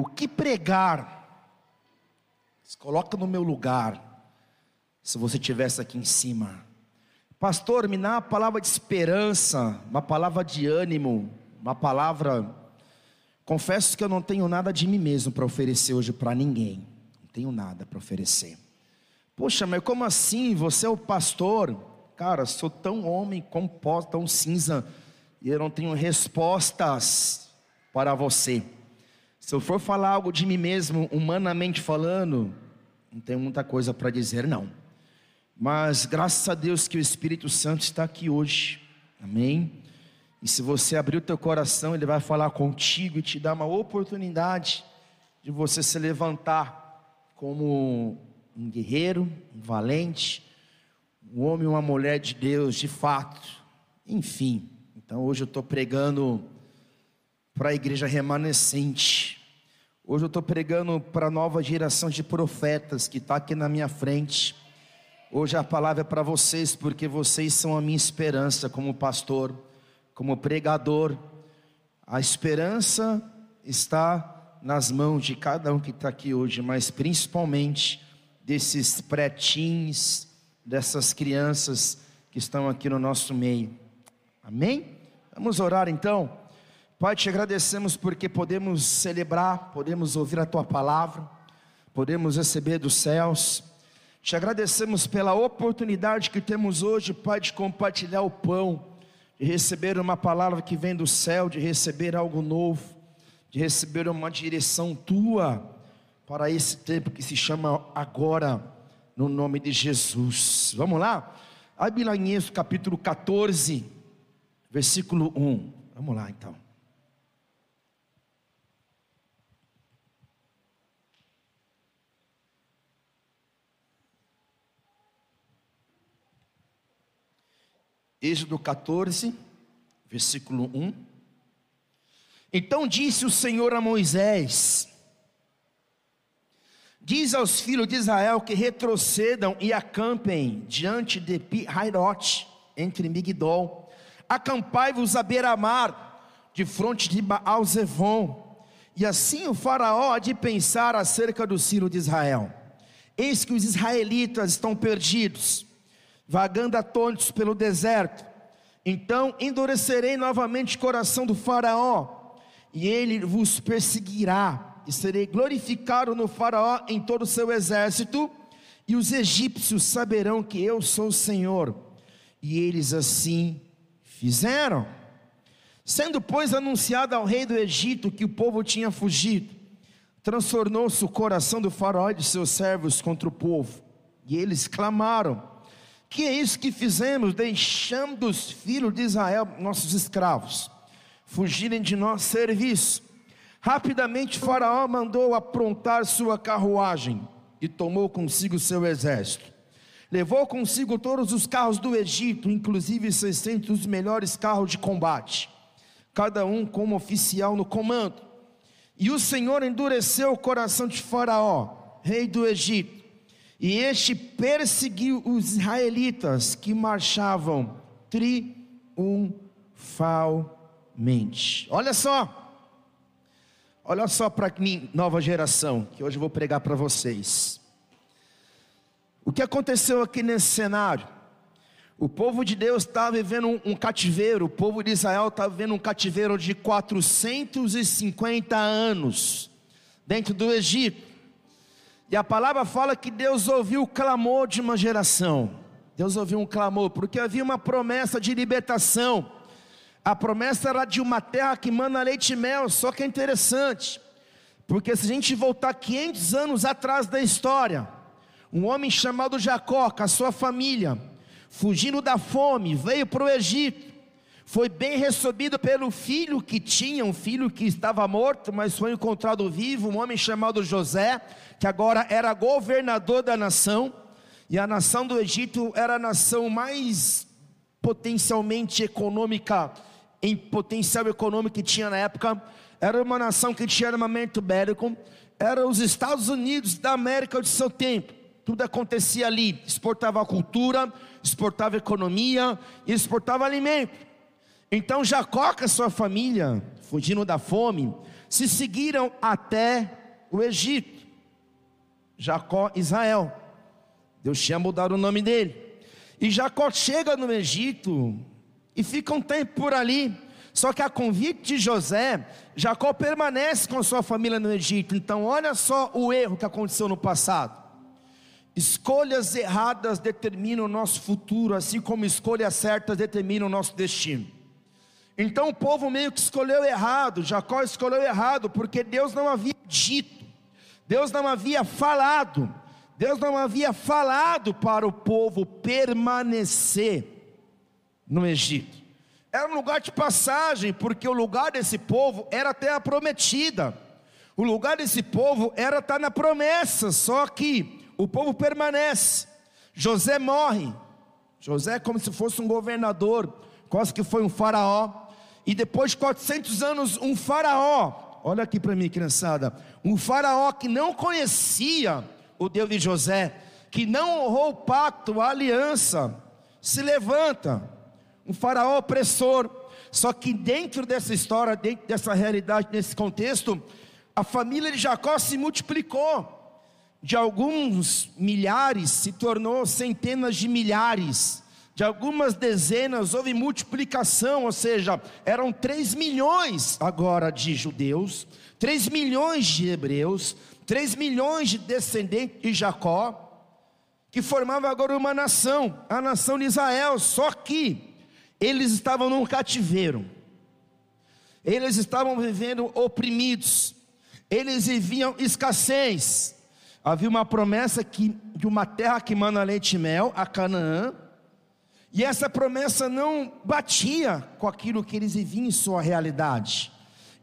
o que pregar? Se coloca no meu lugar. Se você tivesse aqui em cima, pastor, me dá uma palavra de esperança, uma palavra de ânimo, uma palavra. Confesso que eu não tenho nada de mim mesmo para oferecer hoje para ninguém. Não tenho nada para oferecer. Poxa, mas como assim? Você é o pastor? Cara, sou tão homem, composto, tão cinza, e eu não tenho respostas para você. Se eu for falar algo de mim mesmo, humanamente falando, não tenho muita coisa para dizer, não. Mas graças a Deus que o Espírito Santo está aqui hoje, amém? E se você abrir o teu coração, Ele vai falar contigo e te dar uma oportunidade de você se levantar como um guerreiro, um valente, um homem uma mulher de Deus, de fato. Enfim, então hoje eu estou pregando para a igreja remanescente. Hoje eu estou pregando para a nova geração de profetas que está aqui na minha frente. Hoje a palavra é para vocês, porque vocês são a minha esperança como pastor, como pregador. A esperança está nas mãos de cada um que está aqui hoje, mas principalmente desses pretins, dessas crianças que estão aqui no nosso meio. Amém? Vamos orar então. Pai, te agradecemos porque podemos celebrar, podemos ouvir a tua palavra, podemos receber dos céus. Te agradecemos pela oportunidade que temos hoje, Pai, de compartilhar o pão, de receber uma palavra que vem do céu, de receber algo novo, de receber uma direção tua para esse tempo que se chama agora, no nome de Jesus. Vamos lá? Abre lá em Êxodo capítulo 14, versículo 1. Vamos lá então. Êxodo 14, versículo 1. Então disse o Senhor a Moisés: Diz aos filhos de Israel que retrocedam e acampem diante de Pi-Hairote, entre Migdol. Acampai-vos a beira-mar, de fronte de Baal-Zevon. E assim o faraó há de pensar acerca do filho de Israel. Eis que os israelitas estão perdidos, vagando atônitos pelo deserto. Então endurecerei novamente o coração do faraó, e ele vos perseguirá e serei glorificado no Faraó em todo o seu exército, e os egípcios saberão que eu sou o Senhor. E eles assim fizeram. Sendo, pois, anunciado ao rei do Egito que o povo tinha fugido, transtornou-se o coração do Faraó e de seus servos contra o povo, e eles clamaram: Que é isso que fizemos, deixando os filhos de Israel, nossos escravos, fugirem de nosso serviço? Rapidamente Faraó mandou aprontar sua carruagem e tomou consigo seu exército. Levou consigo todos os carros do Egito, inclusive 600 dos melhores carros de combate, cada um como oficial no comando. E o Senhor endureceu o coração de Faraó, rei do Egito, e este perseguiu os israelitas que marchavam triunfalmente. Olha só, Olha só para mim, nova geração, que hoje eu vou pregar para vocês. O que aconteceu aqui nesse cenário? O povo de Deus está vivendo um, um, cativeiro, o povo de Israel está vivendo um cativeiro de 450 anos dentro do Egito. E a palavra fala que Deus ouviu o clamor de uma geração. Deus ouviu um clamor, porque havia uma promessa de libertação. A promessa era de uma terra que manda leite e mel, só que é interessante, porque se a gente voltar 500 anos atrás da história, um homem chamado Jacó, com a sua família, fugindo da fome, veio para o Egito, foi bem recebido pelo filho que tinha, um filho que estava morto, mas foi encontrado vivo, um homem chamado José, que agora era governador da nação, e a nação do Egito era a nação mais potencialmente econômica em potencial econômico que tinha na época, era uma nação que tinha armamento bélico, era os Estados Unidos da América de seu tempo. Tudo acontecia ali, exportava cultura, exportava economia, exportava alimento. Então Jacó a sua família, fugindo da fome, se seguiram até o Egito. Jacó, Israel. Deus tinha mudado o nome dele. E Jacó chega no Egito e fica um tempo por ali. Só que a convite de José, Jacó permanece com sua família no Egito. Então, olha só o erro que aconteceu no passado. Escolhas erradas determinam o nosso futuro, assim como escolhas certas determinam o nosso destino. Então o povo meio que escolheu errado, Jacó escolheu errado, porque Deus não havia dito, Deus não havia falado, Deus não havia falado para o povo permanecer no Egito. Era um lugar de passagem, porque o lugar desse povo era a prometida. O lugar desse povo era estar na promessa, só que o povo permanece. José morre. José é como se fosse um governador, quase que foi um faraó e depois de 400 anos, um faraó, olha aqui para mim, criançada, um faraó que não conhecia o Deus de José, que não honrou o pacto, a aliança, se levanta, um faraó opressor, só que dentro dessa história, dentro dessa realidade, nesse contexto, a família de Jacó se multiplicou, de alguns milhares se tornou centenas de milhares, de algumas dezenas houve multiplicação, ou seja, eram 3 milhões agora de judeus, 3 milhões de hebreus, 3 milhões de descendentes de Jacó, que formavam agora uma nação, a nação de Israel, só que eles estavam num cativeiro, eles estavam vivendo oprimidos, eles viviam escassez, havia uma promessa que, de uma terra que manda leite e mel, a Canaã, e essa promessa não batia com aquilo que eles viviam em sua realidade.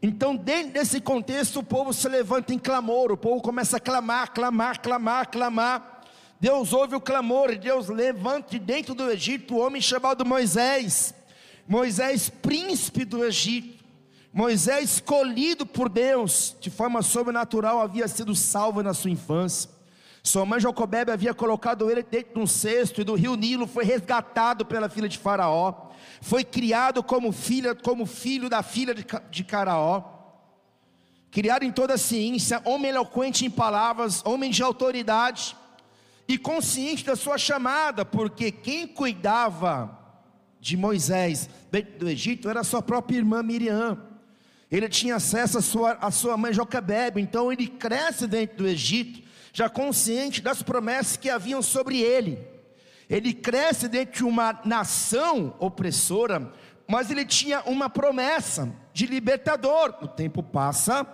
Então, dentro desse contexto, o povo se levanta em clamor, o povo começa a clamar, clamar, clamar, clamar. Deus ouve o clamor e Deus levanta de dentro do Egito o homem chamado Moisés. Moisés, príncipe do Egito. Moisés, escolhido por Deus, de forma sobrenatural, havia sido salvo na sua infância. Sua mãe Jocobebe havia colocado ele dentro de um cesto e do rio Nilo foi resgatado pela filha de Faraó. Foi criado como filha, como filho da filha de, de Caraó. Criado em toda a ciência, homem eloquente em palavras, homem de autoridade e consciente da sua chamada, porque quem cuidava de Moisés dentro do Egito era sua própria irmã Miriam. Ele tinha acesso à sua, à sua mãe Jocabebe, então ele cresce dentro do Egito já consciente das promessas que haviam sobre ele. Ele cresce dentro de uma nação opressora, mas ele tinha uma promessa de libertador. O tempo passa,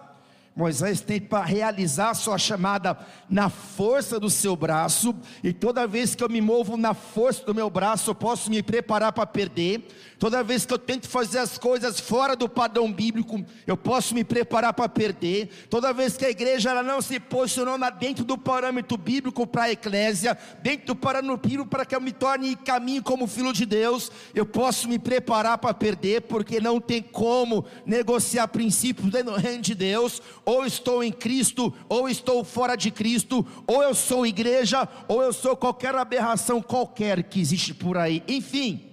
Moisés tem para realizar sua chamada na força do seu braço, e toda vez que eu me movo na força do meu braço, eu posso me preparar para perder. Toda vez que eu tento fazer as coisas fora do padrão bíblico, eu posso me preparar para perder. Toda vez que a igreja ela não se posicionou dentro do parâmetro bíblico para a eclésia, dentro do parâmetro bíblico para que eu me torne caminho como filho de Deus, eu posso me preparar para perder, porque não tem como negociar princípios dentro do reino de Deus ou estou em Cristo, ou estou fora de Cristo, ou eu sou igreja, ou eu sou qualquer aberração qualquer que existe por aí. Enfim,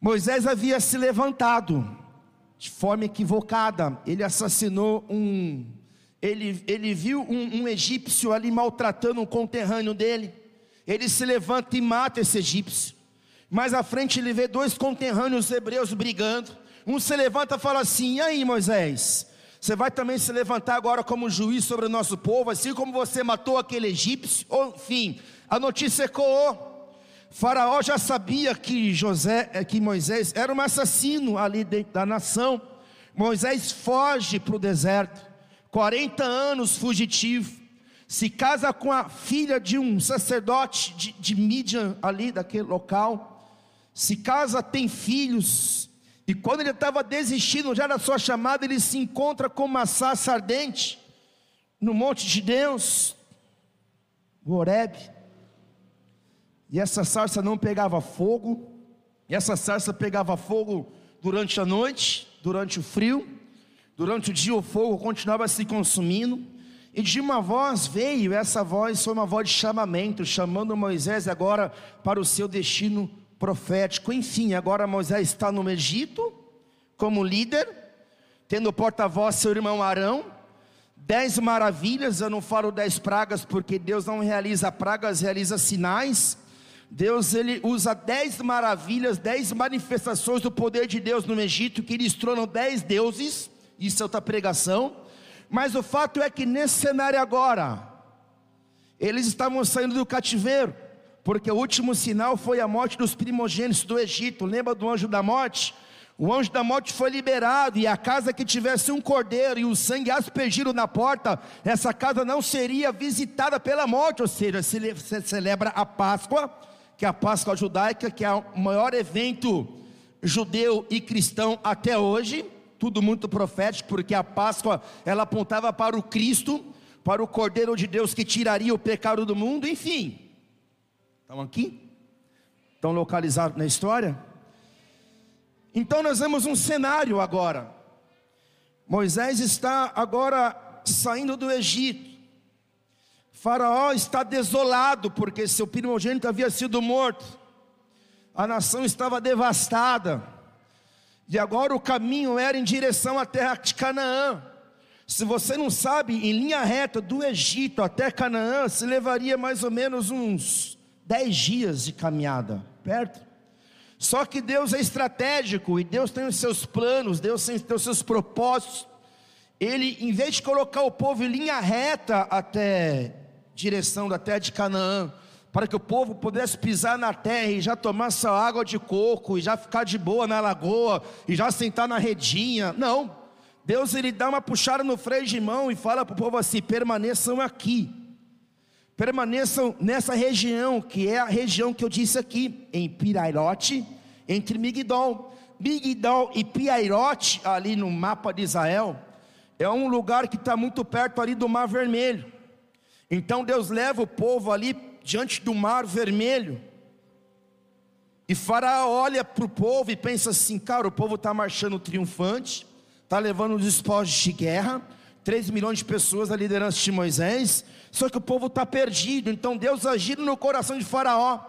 Moisés havia se levantado de forma equivocada, ele assassinou um, ele, ele viu um, um egípcio ali maltratando um conterrâneo dele, ele se levanta e mata esse egípcio. Mais à frente ele vê dois conterrâneos hebreus brigando. Um se levanta e fala assim: E aí, Moisés? Você vai também se levantar agora como juiz sobre o nosso povo, assim como você matou aquele egípcio. Enfim, a notícia ecoou. Faraó já sabia que José, eh, que Moisés era um assassino ali dentro da nação. Moisés foge para o deserto, 40 anos fugitivo, se casa com a filha de um sacerdote de, de Midian ali daquele local, se casa, tem filhos, e quando ele estava desistindo já da sua chamada, ele se encontra com uma sarça ardente no monte de Deus, o Horeb. E essa sarça não pegava fogo, e essa sarça pegava fogo durante a noite, durante o frio, durante o dia o fogo continuava se consumindo, e de uma voz veio, essa voz foi uma voz de chamamento, chamando Moisés agora para o seu destino profético. Enfim, agora Moisés está no Egito, como líder, tendo porta-voz seu irmão Arão. Dez maravilhas, eu não falo dez pragas, porque Deus não realiza pragas, realiza sinais. Deus ele usa dez maravilhas, dez manifestações do poder de Deus no Egito, que eles tornam dez deuses, isso é outra pregação. Mas o fato é que nesse cenário agora, eles estavam saindo do cativeiro, porque o último sinal foi a morte dos primogênitos do Egito. Lembra do anjo da morte? O anjo da morte foi liberado, e a casa que tivesse um cordeiro e o sangue aspergido na porta, essa casa não seria visitada pela morte, ou seja, se celebra a Páscoa, que é a Páscoa judaica, que é o maior evento judeu e cristão até hoje, tudo muito profético, porque a Páscoa ela apontava para o Cristo, para o Cordeiro de Deus que tiraria o pecado do mundo, enfim. Estão aqui? Estão localizados na história? Então nós vemos um cenário agora. Moisés está agora saindo do Egito. Faraó está desolado porque seu primogênito havia sido morto. A nação estava devastada. E agora o caminho era em direção à terra de Canaã. Se você não sabe, em linha reta do Egito até Canaã, se levaria mais ou menos uns 10 dias de caminhada, perto. Só que Deus é estratégico e Deus tem os seus planos, Deus tem os seus propósitos. Ele, em vez de colocar o povo em linha reta até direção da terra de Canaã, para que o povo pudesse pisar na terra e já tomar sua água de coco, e já ficar de boa na lagoa, e já sentar na redinha. Não. Deus ele dá uma puxada no freio de mão e fala para o povo assim: permaneçam aqui, permaneçam nessa região, que é a região que eu disse aqui, em Pirairote, entre Migdol. Migdol e Pirairote, ali no mapa de Israel, é um lugar que está muito perto ali do Mar Vermelho. Então Deus leva o povo ali diante do Mar Vermelho. E Faraó olha para o povo e pensa assim: cara, o povo está marchando triunfante está levando os despojos de guerra, 3 milhões de pessoas a liderança de Moisés, só que o povo está perdido, então Deus agindo no coração de Faraó,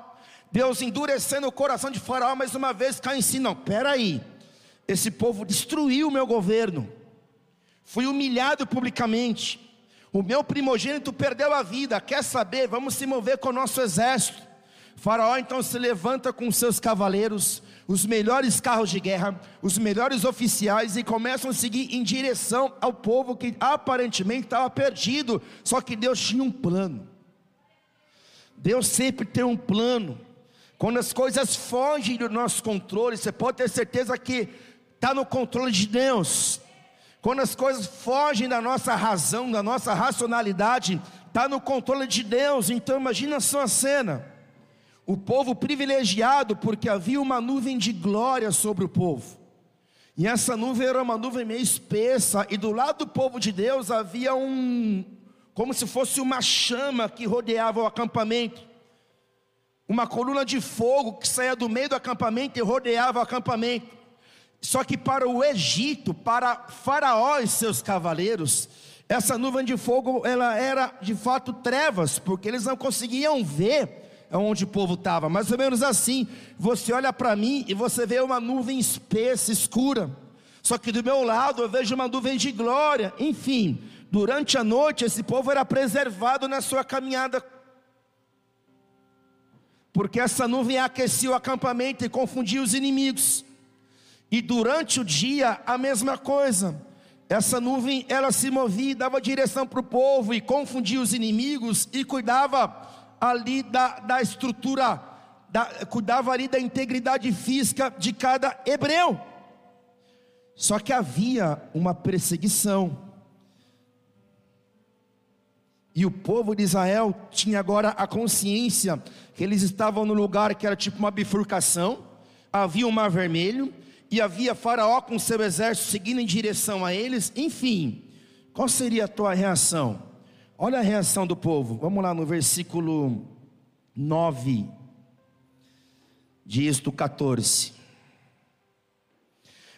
Deus endurecendo o coração de Faraó, mais uma vez cai em si, não, peraí, esse povo destruiu o meu governo, fui humilhado publicamente, o meu primogênito perdeu a vida, quer saber, vamos se mover com o nosso exército, Faraó então se levanta com seus cavaleiros, os melhores carros de guerra, os melhores oficiais e começam a seguir em direção ao povo que aparentemente estava perdido, só que Deus tinha um plano. Deus sempre tem um plano. Quando as coisas fogem do nosso controle, você pode ter certeza que está no controle de Deus. Quando as coisas fogem da nossa razão, da nossa racionalidade, está no controle de Deus. Então imagina só a cena o povo privilegiado, porque havia uma nuvem de glória sobre o povo. E essa nuvem era uma nuvem meio espessa, e do lado do povo de Deus havia um, como se fosse uma chama que rodeava o acampamento, uma coluna de fogo que saía do meio do acampamento e rodeava o acampamento. Só que para o Egito, para Faraó e seus cavaleiros, essa nuvem de fogo ela era de fato trevas, porque eles não conseguiam ver onde o povo estava, mais ou menos assim. Você olha para mim e você vê uma nuvem espessa, escura. Só que do meu lado eu vejo uma nuvem de glória. Enfim, durante a noite esse povo era preservado na sua caminhada. Porque essa nuvem aquecia o acampamento e confundia os inimigos. E durante o dia a mesma coisa. Essa nuvem ela se movia dava direção para o povo e confundia os inimigos e cuidava ali da, da estrutura, da, cuidava ali da integridade física de cada hebreu. Só que havia uma perseguição. E o povo de Israel tinha agora a consciência que eles estavam no lugar que era tipo uma bifurcação, havia um mar vermelho, e havia Faraó com seu exército seguindo em direção a eles, enfim, qual seria a tua reação? Olha a reação do povo. Vamos lá no versículo 9 de Êxodo 14.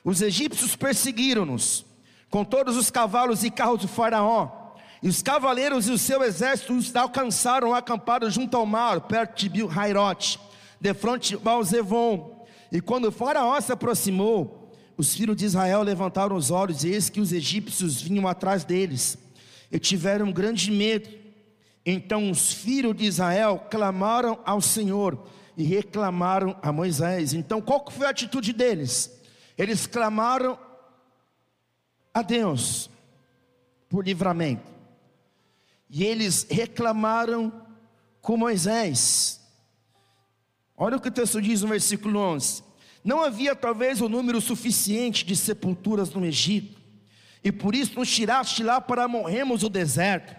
Os egípcios perseguiram-nos com todos os cavalos e carros de Faraó. E os cavaleiros e o seu exército os alcançaram acampados junto ao mar, perto de Bil-Hairote. de frente ao Zevon. E quando o faraó se aproximou, os filhos de Israel levantaram os olhos, e eis que os egípcios vinham atrás deles, e tiveram grande medo. Então os filhos de Israel clamaram ao Senhor e reclamaram a Moisés. Então qual foi a atitude deles? Eles clamaram a Deus por livramento. E eles reclamaram com Moisés. Olha o que o texto diz no versículo 11: Não havia talvez o um número suficiente de sepulturas no Egito, e por isso nos tiraste lá para morrermos no deserto.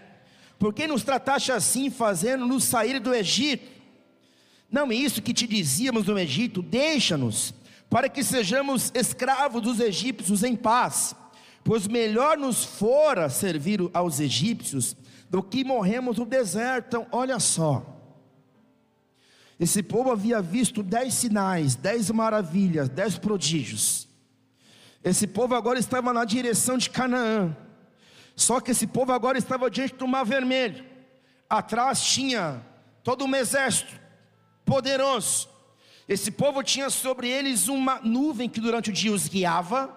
Por que nos trataste assim, fazendo-nos sair do Egito? Não é isso que te dizíamos no Egito: deixa-nos, para que sejamos escravos dos egípcios em paz, pois melhor nos fora servir aos egípcios do que morremos no deserto. Então, olha só. Esse povo havia visto dez sinais, dez maravilhas, dez prodígios. Esse povo agora estava na direção de Canaã. Só que esse povo agora estava diante do Mar Vermelho. Atrás tinha todo um exército poderoso. Esse povo tinha sobre eles uma nuvem que durante o dia os guiava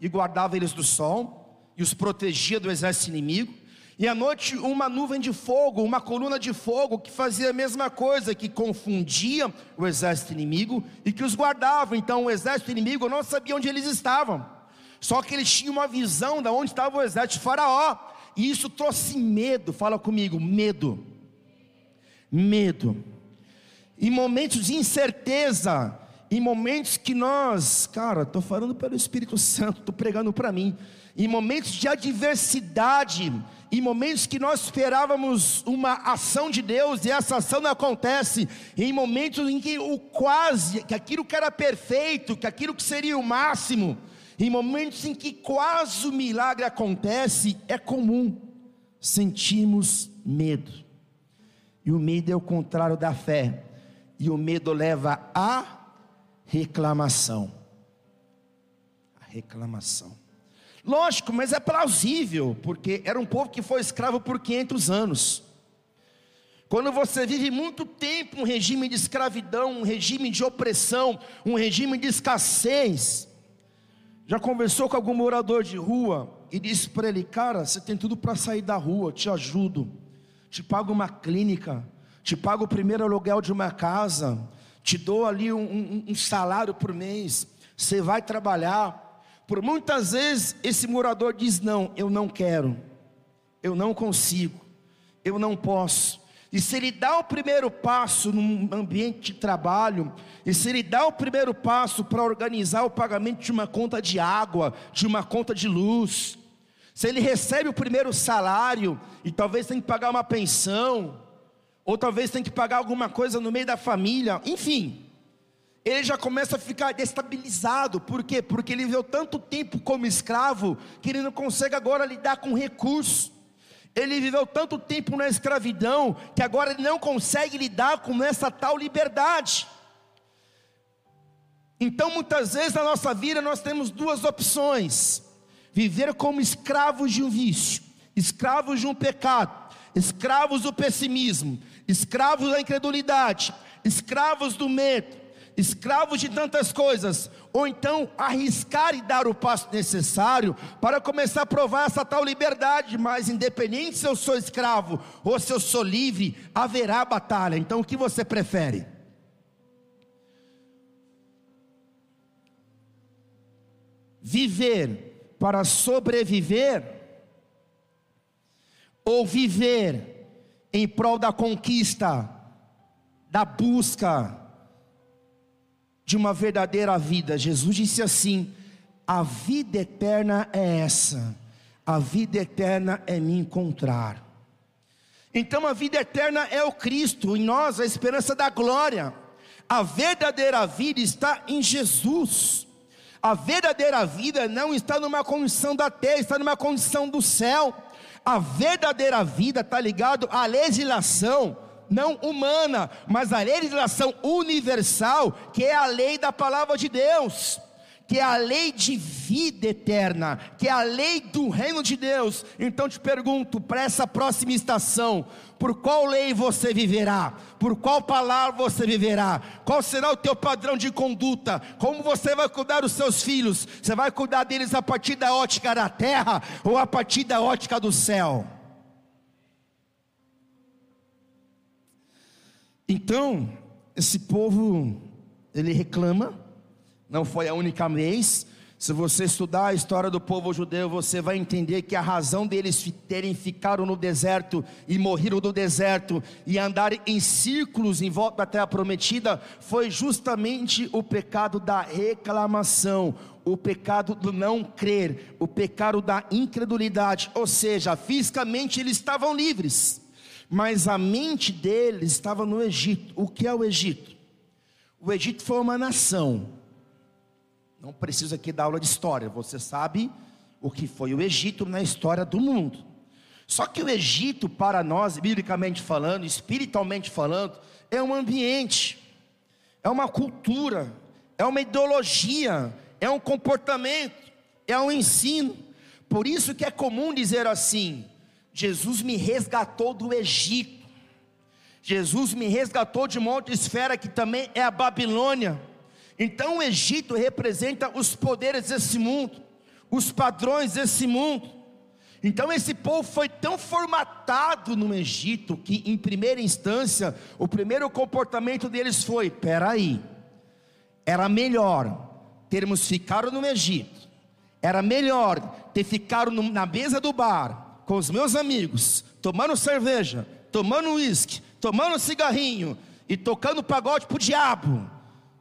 e guardava eles do sol e os protegia do exército inimigo. E à noite, uma nuvem de fogo, uma coluna de fogo que fazia a mesma coisa, que confundia o exército inimigo e que os guardava. Então, o exército inimigo não sabia onde eles estavam, só que eles tinham uma visão de onde estava o exército de Faraó, e isso trouxe medo. Fala comigo, medo. Medo. Em momentos de incerteza, em momentos que nós, cara, estou falando pelo Espírito Santo, estou pregando para mim, em momentos de adversidade, em momentos que nós esperávamos uma ação de Deus e essa ação não acontece, em momentos em que o quase, que aquilo que era perfeito, que aquilo que seria o máximo, em momentos em que quase o milagre acontece, é comum sentimos medo. E o medo é o contrário da fé. E o medo leva à reclamação. A reclamação. Lógico, mas é plausível, porque era um povo que foi escravo por 500 anos. Quando você vive muito tempo um regime de escravidão, um regime de opressão, um regime de escassez, já conversou com algum morador de rua e disse para ele: Cara, você tem tudo para sair da rua, te ajudo, te pago uma clínica, te pago o primeiro aluguel de uma casa, te dou ali um, um, um salário por mês, você vai trabalhar, por muitas vezes esse morador diz: Não, eu não quero, eu não consigo, eu não posso. E se ele dá o primeiro passo num ambiente de trabalho, e se ele dá o primeiro passo para organizar o pagamento de uma conta de água, de uma conta de luz, se ele recebe o primeiro salário e talvez tem que pagar uma pensão, ou talvez tem que pagar alguma coisa no meio da família, enfim, ele já começa a ficar destabilizado. Por quê? Porque ele viveu tanto tempo como escravo que ele não consegue agora lidar com recursos. Ele viveu tanto tempo na escravidão que agora ele não consegue lidar com essa tal liberdade. Então, muitas vezes na nossa vida nós temos duas opções: viver como escravos de um vício, escravos de um pecado, escravos do pessimismo, escravos da incredulidade, escravos do medo escravos de tantas coisas, ou então arriscar e dar o passo necessário para começar a provar essa tal liberdade, mas independente se eu sou escravo ou se eu sou livre, haverá batalha. Então o que você prefere? Viver para sobreviver ou viver em prol da conquista, da busca, de uma verdadeira vida. Jesus disse assim: a vida eterna é essa, a vida eterna é me encontrar. Então a vida eterna é o Cristo, em nós a esperança da glória. A verdadeira vida está em Jesus. A verdadeira vida não está numa condição da terra, está numa condição do céu. A verdadeira vida está ligado à legislação, não humana, mas a legislação universal, que é a lei da palavra de Deus. que é a lei de vida eterna, que é a lei do reino de Deus. Então te pergunto, para essa próxima estação, por qual lei você viverá? Por qual palavra você viverá? Qual será o teu padrão de conduta? Como você vai cuidar dos seus filhos? Você vai cuidar deles a partir da ótica da terra ou a partir da ótica do céu? Então, esse povo, ele reclama, não foi a única vez. Se você estudar a história do povo judeu, você vai entender que a razão deles terem ficado no deserto e morreram no deserto e andarem em círculos em volta da terra prometida foi justamente o pecado da reclamação, o pecado do não crer, o pecado da incredulidade, ou seja, fisicamente eles estavam livres mas a mente deles estava no Egito. O que é o Egito? O Egito foi uma nação. Não preciso aqui dar aula de história, você sabe o que foi o Egito na história do mundo. Só que o Egito, para nós, biblicamente falando, espiritualmente falando, é um ambiente, é uma cultura, é uma ideologia, é um comportamento, é um ensino. Por isso que é comum dizer assim: Jesus me resgatou do Egito. Jesus me resgatou de uma outra esfera que também é a Babilônia. Então o Egito representa os poderes desse mundo, os padrões desse mundo. Então esse povo foi tão formatado no Egito que, em primeira instância, o primeiro comportamento deles foi: peraí, era melhor termos ficado no Egito, era melhor ter ficado na mesa do bar, com os meus amigos, tomando cerveja, tomando uísque, tomando cigarrinho e tocando pagode para o diabo,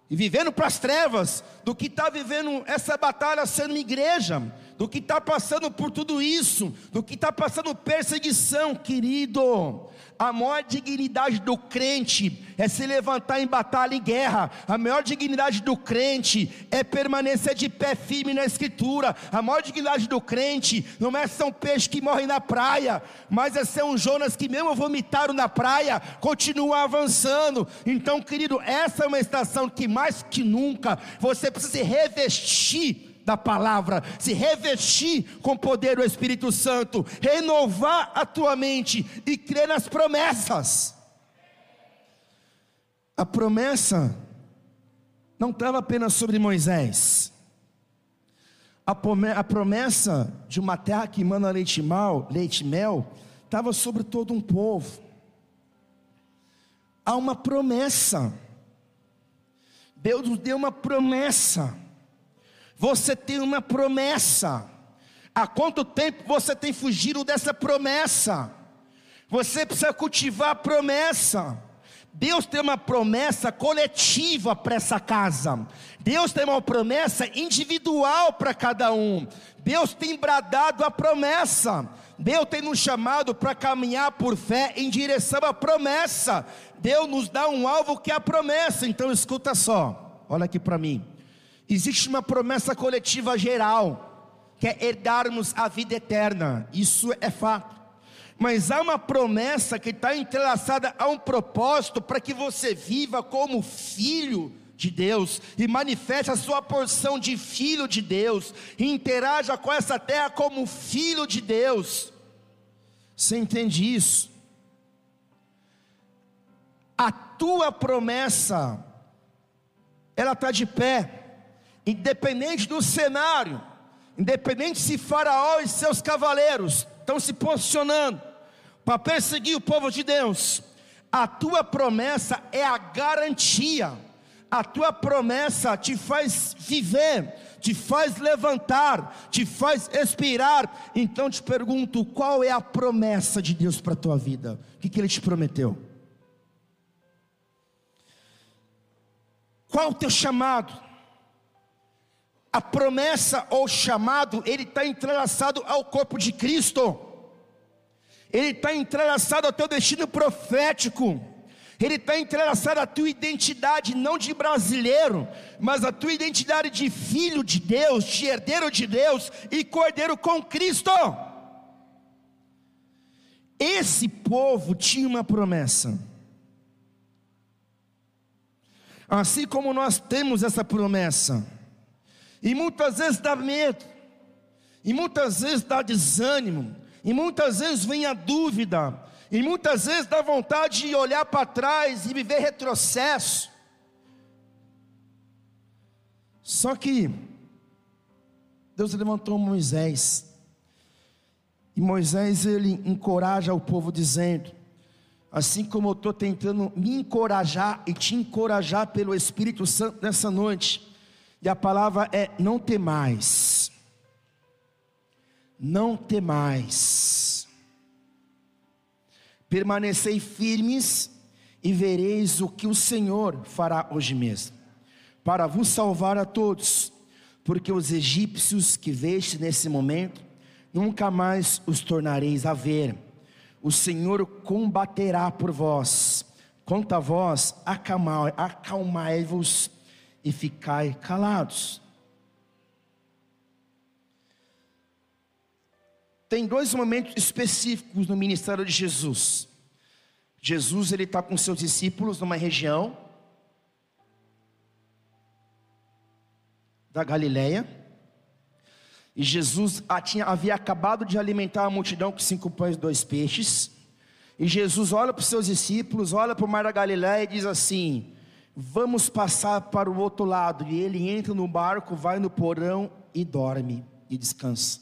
e vivendo para as trevas, do que está vivendo essa batalha sendo igreja, do que está passando por tudo isso, do que está passando perseguição, querido. A maior dignidade do crente é se levantar em batalha e guerra. A maior dignidade do crente é permanecer de pé firme na escritura. A maior dignidade do crente não é ser um peixe que morre na praia, mas é ser um Jonas que mesmo vomitaram na praia, continua avançando. Então, querido, essa é uma estação que mais que nunca você precisa se revestir da palavra, se revestir com poder do Espírito Santo, renovar a tua mente e crer nas promessas. A promessa não estava apenas sobre Moisés. A promessa de uma terra que emana leite, mal, leite mel estava sobre todo um povo. Há uma promessa. Deus deu uma promessa. Você tem uma promessa. Há quanto tempo você tem fugido dessa promessa? Você precisa cultivar a promessa. Deus tem uma promessa coletiva para essa casa. Deus tem uma promessa individual para cada um. Deus tem bradado a promessa. Deus tem nos chamado para caminhar por fé em direção à promessa. Deus nos dá um alvo que é a promessa. Então escuta só. Olha aqui para mim. Existe uma promessa coletiva geral, que é herdarmos a vida eterna, isso é fato. Mas há uma promessa que está entrelaçada a um propósito para que você viva como filho de Deus e manifeste a sua porção de filho de Deus e interaja com essa terra como filho de Deus. Você entende isso? A tua promessa, ela está de pé independente do cenário, independente se Faraó e seus cavaleiros estão se posicionando para perseguir o povo de Deus, a tua promessa é a garantia, a tua promessa te faz viver, te faz levantar, te faz expirar. Então te pergunto: qual é a promessa de Deus para a tua vida? O que, que Ele te prometeu? Qual o teu chamado? A promessa ou chamado, ele está entrelaçado ao corpo de Cristo, ele está entrelaçado ao teu destino profético, ele está entrelaçado à tua identidade, não de brasileiro, mas a tua identidade de filho de Deus, de herdeiro de Deus e cordeiro com Cristo. Esse povo tinha uma promessa. Assim como nós temos essa promessa, e muitas vezes dá medo, e muitas vezes dá desânimo, e muitas vezes vem a dúvida, e muitas vezes dá vontade de olhar para trás e viver retrocesso. Só que Deus levantou Moisés. E Moisés ele encoraja o povo dizendo: assim como eu estou tentando me encorajar e te encorajar pelo Espírito Santo nessa noite, e a palavra é: não temais, não temais, permanecei firmes e vereis o que o Senhor fará hoje mesmo, para vos salvar a todos porque os egípcios que veste nesse momento, nunca mais os tornareis a ver. O Senhor combaterá por vós. Quanto a vós, acalmai-vos e ficai calados. Tem dois momentos específicos no ministério de Jesus. Jesus ele está com seus discípulos numa região da Galileia. E Jesus tinha, havia acabado de alimentar a multidão com cinco pães e dois peixes. E Jesus olha para os seus discípulos, olha para o mar da Galileia e diz assim: Vamos passar para o outro lado. E ele entra no barco, vai no porão e dorme e descansa.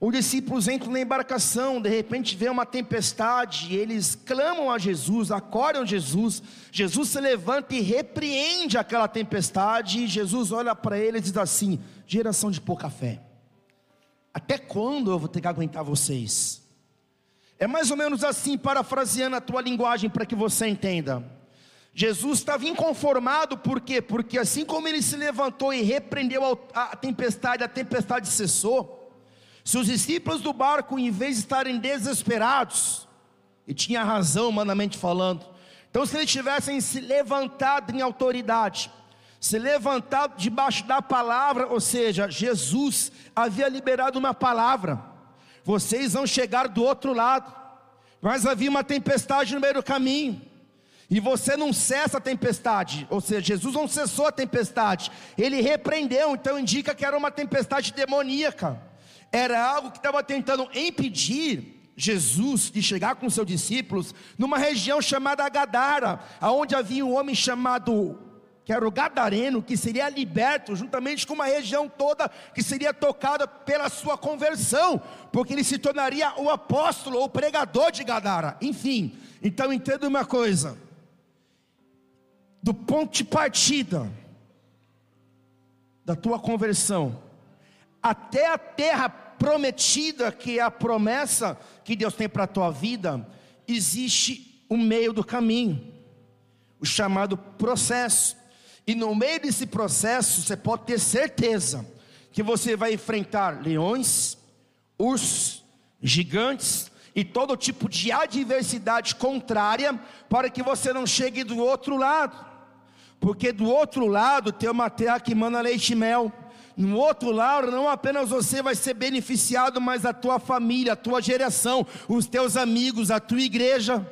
Os discípulos entram na embarcação, de repente vê uma tempestade, eles clamam a Jesus, acordam Jesus. Jesus se levanta e repreende aquela tempestade. E Jesus olha para eles e diz assim: geração de pouca fé. Até quando eu vou ter que aguentar vocês? É mais ou menos assim, parafraseando a tua linguagem para que você entenda. Jesus estava inconformado, por quê? Porque assim como ele se levantou e repreendeu a tempestade, a tempestade cessou. Se os discípulos do barco, em vez de estarem desesperados, e tinha razão, humanamente falando, então se eles tivessem se levantado em autoridade, se levantado debaixo da palavra, ou seja, Jesus havia liberado uma palavra, vocês vão chegar do outro lado, mas havia uma tempestade no meio do caminho, e você não cessa a tempestade, ou seja, Jesus não cessou a tempestade, ele repreendeu, então indica que era uma tempestade demoníaca. Era algo que estava tentando impedir Jesus de chegar com seus discípulos numa região chamada Gadara, aonde havia um homem chamado que era o gadareno, que seria liberto juntamente com uma região toda que seria tocada pela sua conversão, porque ele se tornaria o apóstolo ou pregador de Gadara. Enfim, então entenda uma coisa: do ponto de partida da tua conversão até a terra prometida, que é a promessa que Deus tem para a tua vida, existe um meio do caminho, o chamado processo. E no meio desse processo, você pode ter certeza que você vai enfrentar leões, ursos, gigantes e todo tipo de adversidade contrária para que você não chegue do outro lado. Porque do outro lado tem uma terra que manda leite e mel no outro lado, não apenas você vai ser beneficiado, mas a tua família, a tua geração, os teus amigos, a tua igreja.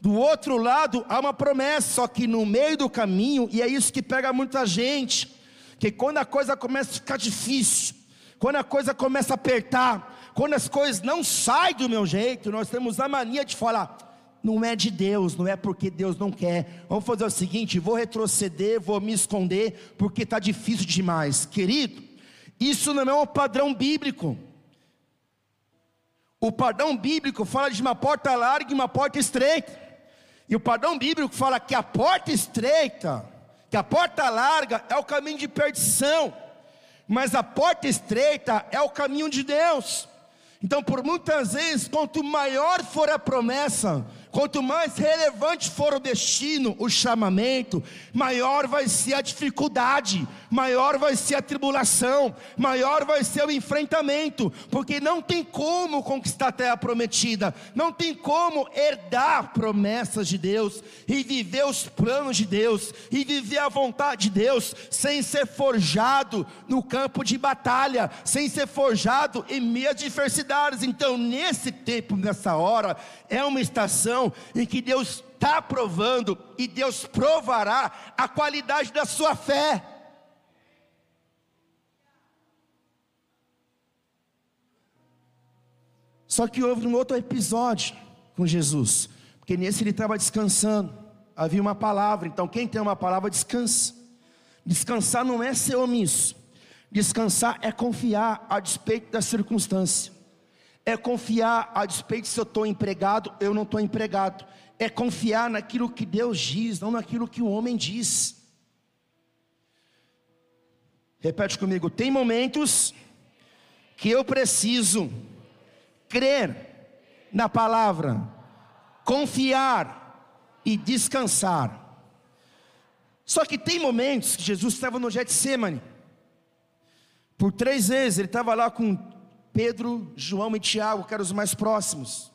Do outro lado, há uma promessa, só que no meio do caminho, e é isso que pega muita gente, que quando a coisa começa a ficar difícil, quando a coisa começa a apertar, quando as coisas não saem do meu jeito, nós temos a mania de falar: não é de Deus, não é porque Deus não quer. Vamos fazer o seguinte: vou retroceder, vou me esconder, porque está difícil demais. Querido, isso não é um padrão bíblico. O padrão bíblico fala de uma porta larga e uma porta estreita. E o padrão bíblico fala que a porta estreita, que a porta larga é o caminho de perdição, mas a porta estreita é o caminho de Deus. Então, por muitas vezes, quanto maior for a promessa, Quanto mais relevante for o destino, o chamamento, maior vai ser a dificuldade, maior vai ser a tribulação, maior vai ser o enfrentamento, porque não tem como conquistar a terra prometida, não tem como herdar promessas de Deus e viver os planos de Deus e viver a vontade de Deus sem ser forjado no campo de batalha, sem ser forjado em meio a adversidades. Então, nesse tempo, nessa hora, é uma estação em que Deus está provando e Deus provará a qualidade da sua fé. Só que houve um outro episódio com Jesus, porque nesse ele estava descansando. Havia uma palavra, então quem tem uma palavra descansa. Descansar não é ser omisso. Descansar é confiar a despeito da circunstância é confiar a despeito se eu estou empregado, eu não estou empregado, é confiar naquilo que Deus diz, não naquilo que o homem diz. Repete comigo: tem momentos que eu preciso crer na palavra, confiar e descansar. Só que tem momentos que Jesus estava no Getsemane. Por três vezes ele estava lá com Pedro, João e Tiago, que eram os mais próximos.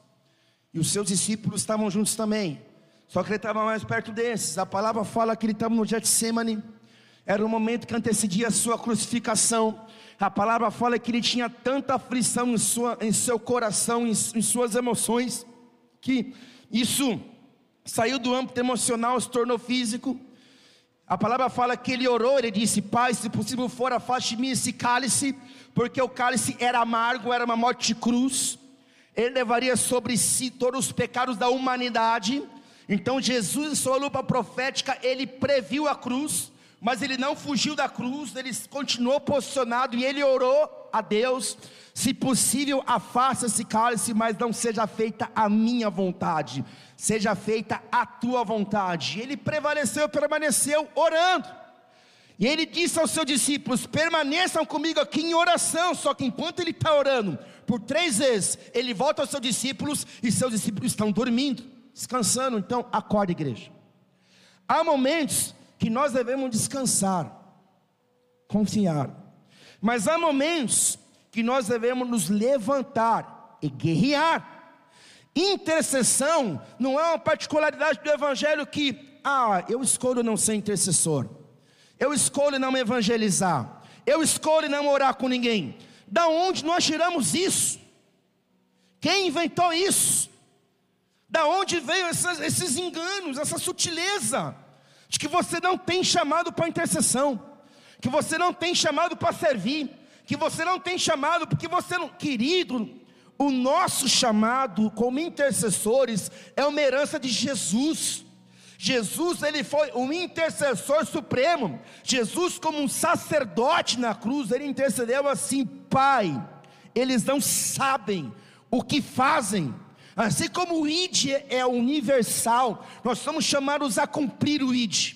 E os seus discípulos estavam juntos também. Só que ele estava mais perto desses. A palavra fala que ele estava no Getsemane. Era o momento que antecedia a sua crucificação. A palavra fala que ele tinha tanta aflição em, sua, em seu coração, em, em suas emoções, que isso saiu do âmbito emocional, se tornou físico. A palavra fala que ele orou, ele disse: Pai, se possível for, afaste de mim esse cálice, porque o cálice era amargo, era uma morte de cruz ele levaria sobre si todos os pecados da humanidade. Então Jesus, em sua lupa profética, ele previu a cruz, mas ele não fugiu da cruz, ele continuou posicionado e ele orou a Deus: se possível, afasta esse cálice, mas não seja feita a minha vontade, seja feita a tua vontade. Ele prevaleceu, permaneceu orando. E ele disse aos seus discípulos: permaneçam comigo aqui em oração. Só que enquanto ele está orando, por três vezes, ele volta aos seus discípulos e seus discípulos estão dormindo, descansando. Então, acorda, igreja. Há momentos que nós devemos descansar, confiar, mas há momentos que nós devemos nos levantar e guerrear. Intercessão não é uma particularidade do Evangelho que, ah, eu escolho não ser intercessor. Eu escolho não evangelizar. Eu escolho não orar com ninguém. Da onde nós tiramos isso? Quem inventou isso? Da onde veio essas, esses enganos, essa sutileza de que você não tem chamado para intercessão, que você não tem chamado para servir, que você não tem chamado porque você não, querido, o nosso chamado como intercessores é uma herança de Jesus. Jesus, ele foi um intercessor supremo. Jesus, como um sacerdote na cruz, ele intercedeu assim: Pai, eles não sabem o que fazem. Assim como o ID é universal, nós somos chamados a cumprir o ID.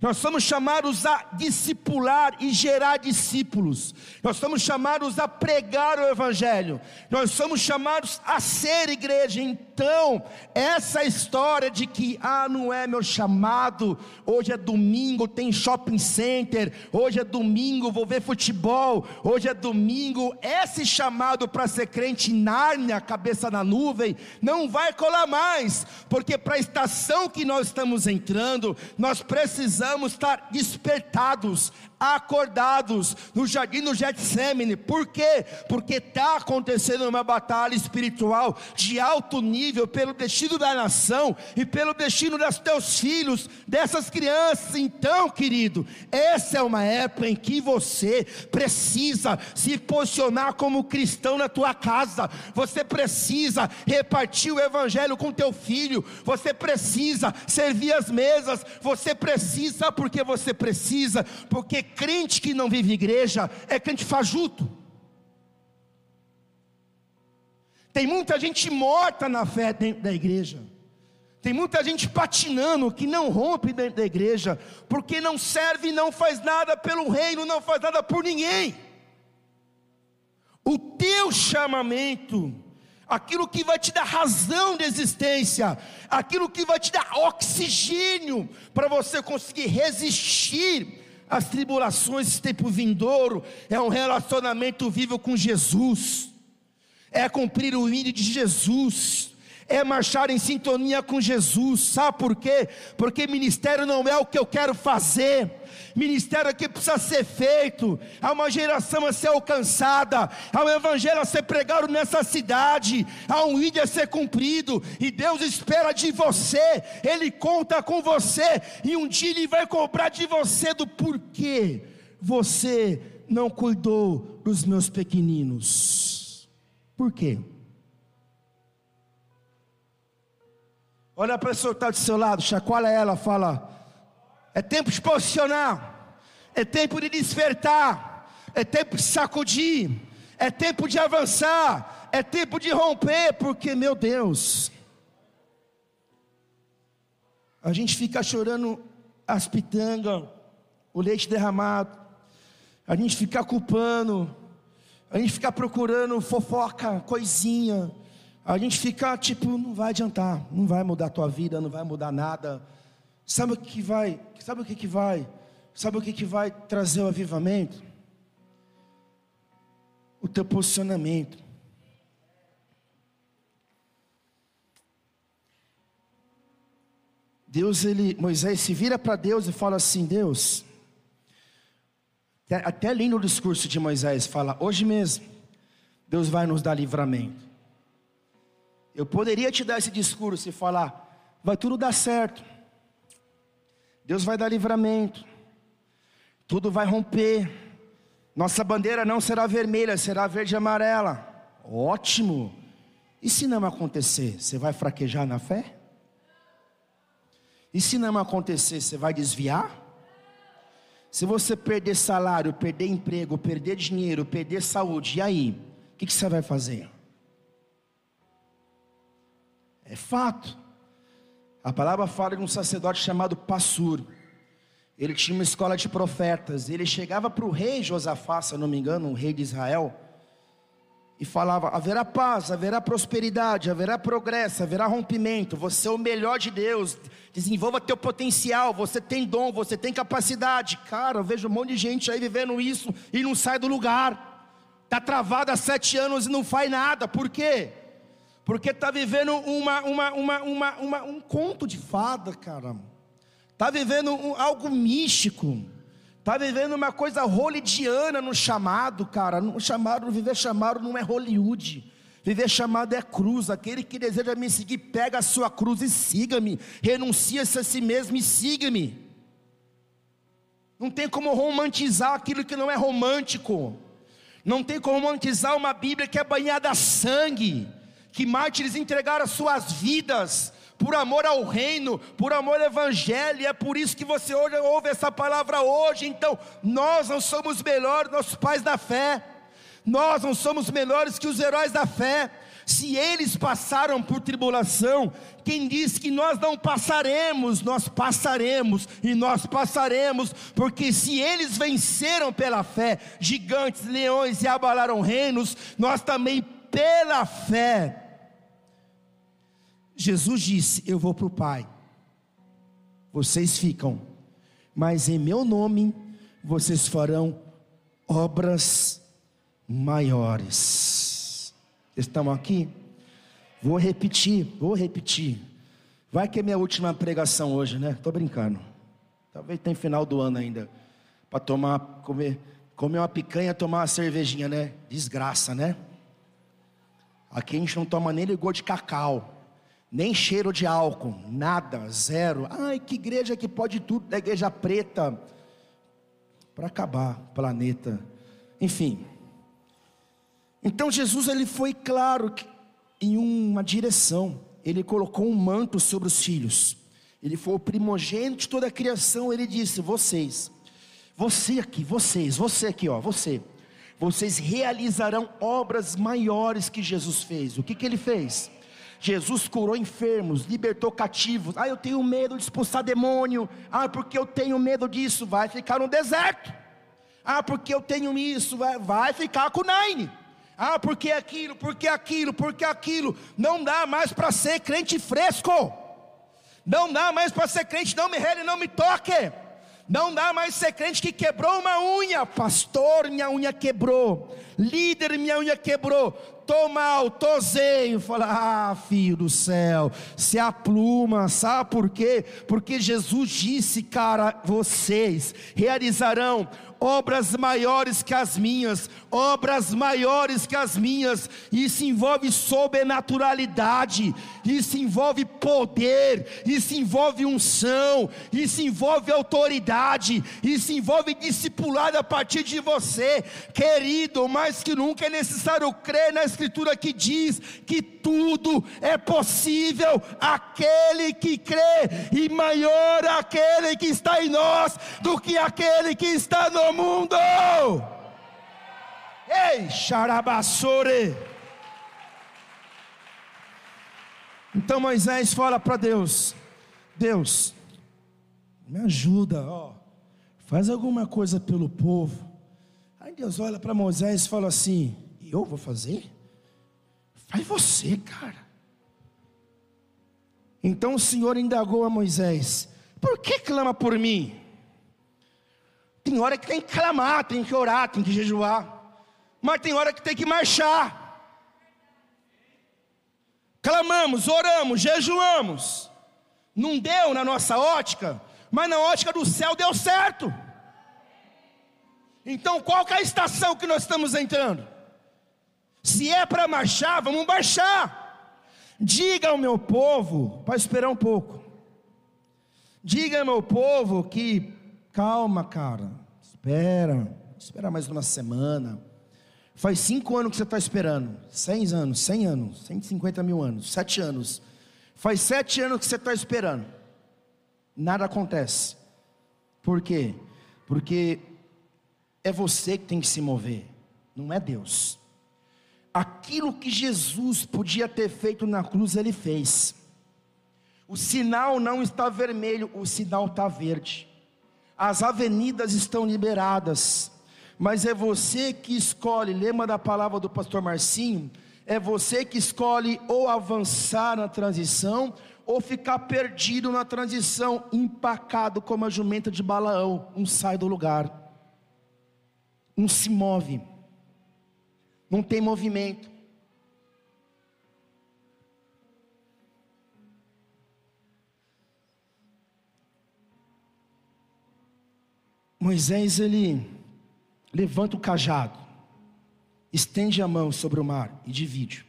Nós somos chamados a discipular e gerar discípulos. Nós somos chamados a pregar o Evangelho. Nós somos chamados a ser igreja. Então, essa história de que, ah, não é meu chamado, hoje é domingo, tem shopping center, hoje é domingo, vou ver futebol, hoje é domingo, esse chamado para ser crente em Nárnia, cabeça na nuvem, não vai colar mais, porque para a estação que nós estamos entrando, nós precisamos precisamos estar despertados, acordados no jardim do Getsemane. Por quê? Porque está acontecendo uma batalha espiritual de alto nível pelo destino da nação e pelo destino dos teus filhos, dessas crianças. Então, querido, essa é uma época em que você precisa se posicionar como cristão na tua casa. Você precisa repartir o evangelho com teu filho. Você precisa servir as mesas. Você precisa porque você precisa, porque crente que não vive igreja é crente fajuto. Tem muita gente morta na fé dentro da igreja. Tem muita gente patinando que não rompe dentro da igreja, porque não serve, não faz nada pelo reino, não faz nada por ninguém. O teu chamamento, aquilo que vai te dar razão de existência, aquilo que vai te dar oxigênio para você conseguir resistir as tribulações desse tempo vindouro, é um relacionamento vivo com Jesus, é cumprir o hino de Jesus, é marchar em sintonia com Jesus, sabe por quê? Porque ministério não é o que eu quero fazer, ministério aqui precisa ser feito, há uma geração a ser alcançada, há um evangelho a ser pregado nessa cidade, há um índio a ser cumprido, e Deus espera de você, Ele conta com você, e um dia Ele vai cobrar de você do porquê você não cuidou dos meus pequeninos. Por quê? Olha para a pessoa que está do seu lado, chacoalha ela, fala: é tempo de posicionar, é tempo de despertar, é tempo de sacudir, é tempo de avançar, é tempo de romper, porque, meu Deus, a gente fica chorando as pitangas, o leite derramado, a gente fica culpando, a gente fica procurando fofoca, coisinha, a gente fica tipo, não vai adiantar, não vai mudar a tua vida, não vai mudar nada. Sabe o que vai? Sabe o que, que vai? Sabe o que, que vai trazer o avivamento? O teu posicionamento. Deus, ele, Moisés se vira para Deus e fala assim: Deus, até, até lindo o discurso de Moisés, fala: hoje mesmo, Deus vai nos dar livramento. Eu poderia te dar esse discurso e falar: vai tudo dar certo, Deus vai dar livramento, tudo vai romper, nossa bandeira não será vermelha, será verde e amarela. Ótimo. E se não acontecer, você vai fraquejar na fé? E se não acontecer, você vai desviar? Se você perder salário, perder emprego, perder dinheiro, perder saúde, e aí? O que, que você vai fazer? É fato. A palavra fala de um sacerdote chamado Passur. Ele tinha uma escola de profetas. Ele chegava para o rei Josafá, se não me engano, um rei de Israel, e falava: haverá paz, haverá prosperidade, haverá progresso, haverá rompimento. Você é o melhor de Deus. Desenvolva teu potencial. Você tem dom, você tem capacidade. Cara, eu vejo um monte de gente aí vivendo isso e não sai do lugar. Está travado há sete anos e não faz nada. Por quê? Porque está vivendo uma, uma, uma, uma, uma, um conto de fada, cara. Está vivendo um, algo místico. Está vivendo uma coisa hollywoodiana no chamado, cara. No chamado, viver chamado não é Hollywood. Viver chamado é cruz. Aquele que deseja me seguir, pega a sua cruz e siga-me. Renuncia-se a si mesmo e siga-me. Não tem como romantizar aquilo que não é romântico. Não tem como romantizar uma Bíblia que é banhada a sangue que mártires entregaram as suas vidas por amor ao reino, por amor ao evangelho, e é por isso que você hoje ouve essa palavra hoje. Então, nós não somos melhores, nossos pais da fé, nós não somos melhores que os heróis da fé. Se eles passaram por tribulação, quem diz que nós não passaremos, nós passaremos e nós passaremos, porque se eles venceram pela fé gigantes, leões e abalaram reinos, nós também pela fé. Jesus disse: Eu vou para o Pai, vocês ficam, mas em meu nome vocês farão obras maiores. Estão aqui? Vou repetir, vou repetir. Vai que é minha última pregação hoje, né? Estou brincando. Talvez tenha final do ano ainda. Para tomar, comer, comer uma picanha, tomar uma cervejinha, né? Desgraça, né? Aqui a gente não toma nem ligor de cacau, nem cheiro de álcool, nada, zero. Ai, que igreja que pode tudo, da igreja preta, para acabar planeta. Enfim. Então Jesus ele foi claro em uma direção. Ele colocou um manto sobre os filhos. Ele foi o primogênito de toda a criação. Ele disse: Vocês, você aqui, vocês, você aqui, ó, você vocês realizarão obras maiores que Jesus fez. O que, que ele fez? Jesus curou enfermos, libertou cativos. Ah, eu tenho medo de expulsar demônio. Ah, porque eu tenho medo disso. Vai ficar no deserto. Ah, porque eu tenho isso. Vai, vai ficar com Nine. Ah, porque aquilo, porque aquilo, porque aquilo. Não dá mais para ser crente fresco. Não dá mais para ser crente, não me rele, não me toque. Não dá mais ser crente que quebrou uma unha. Pastor, minha unha quebrou. Líder, minha unha quebrou. Tô mal, tô zeio. Fala, ah, filho do céu, se apluma, sabe por quê? Porque Jesus disse, cara, vocês realizarão obras maiores que as minhas, obras maiores que as minhas. Isso envolve sobrenaturalidade, isso envolve poder, isso envolve unção, isso envolve autoridade, isso envolve discipulado a partir de você, querido. Mas mais que nunca é necessário crer na Escritura que diz que tudo é possível aquele que crê, e maior aquele que está em nós do que aquele que está no mundo. Ei, xarabassore. Então Moisés fala para Deus: Deus, me ajuda, ó, faz alguma coisa pelo povo. Aí Deus olha para Moisés e fala assim: Eu vou fazer? Faz você, cara. Então o Senhor indagou a Moisés: Por que clama por mim? Tem hora que tem que clamar, tem que orar, tem que jejuar. Mas tem hora que tem que marchar. Clamamos, oramos, jejuamos. Não deu na nossa ótica, mas na ótica do céu deu certo. Então, qual é a estação que nós estamos entrando? Se é para marchar, vamos marchar. Diga ao meu povo, para esperar um pouco. Diga ao meu povo que, calma, cara, espera, espera mais uma semana. Faz cinco anos que você está esperando, cem anos, cem anos, 150 mil anos, sete anos. Faz sete anos que você está esperando, nada acontece. Por quê? Porque é você que tem que se mover, não é Deus. Aquilo que Jesus podia ter feito na cruz, ele fez. O sinal não está vermelho, o sinal está verde. As avenidas estão liberadas, mas é você que escolhe. Lembra da palavra do pastor Marcinho? É você que escolhe ou avançar na transição ou ficar perdido na transição, empacado como a jumenta de Balaão, não sai do lugar não se move, não tem movimento. Moisés ele levanta o cajado, estende a mão sobre o mar e divide,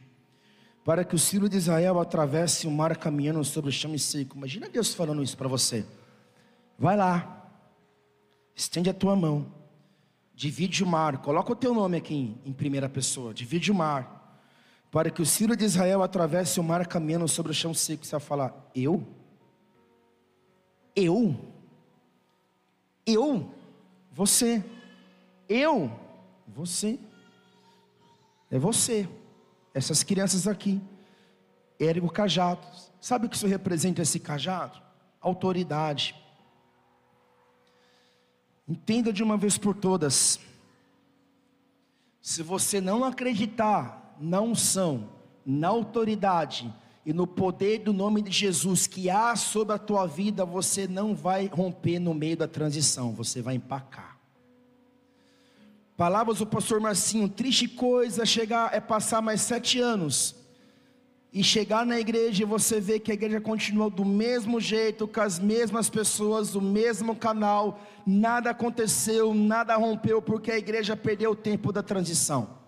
para que o filho de Israel atravesse o mar caminhando sobre o chão seco. Imagina Deus falando isso para você. Vai lá, estende a tua mão divide o mar, coloca o teu nome aqui em, em primeira pessoa, divide o mar, para que o filho de Israel atravesse o mar caminhando sobre o chão seco. Você vai falar, eu? Eu? Eu? Você? Eu? Você? É você. Essas crianças aqui. Ergue o cajado. Sabe o que isso representa esse cajado? Autoridade. Entenda de uma vez por todas. Se você não acreditar na unção, na autoridade e no poder do nome de Jesus que há sobre a tua vida, você não vai romper no meio da transição, você vai empacar. Palavras do pastor Marcinho, triste coisa chegar é passar mais sete anos e chegar na igreja e você vê que a igreja continua do mesmo jeito, com as mesmas pessoas, o mesmo canal, nada aconteceu, nada rompeu, porque a igreja perdeu o tempo da transição.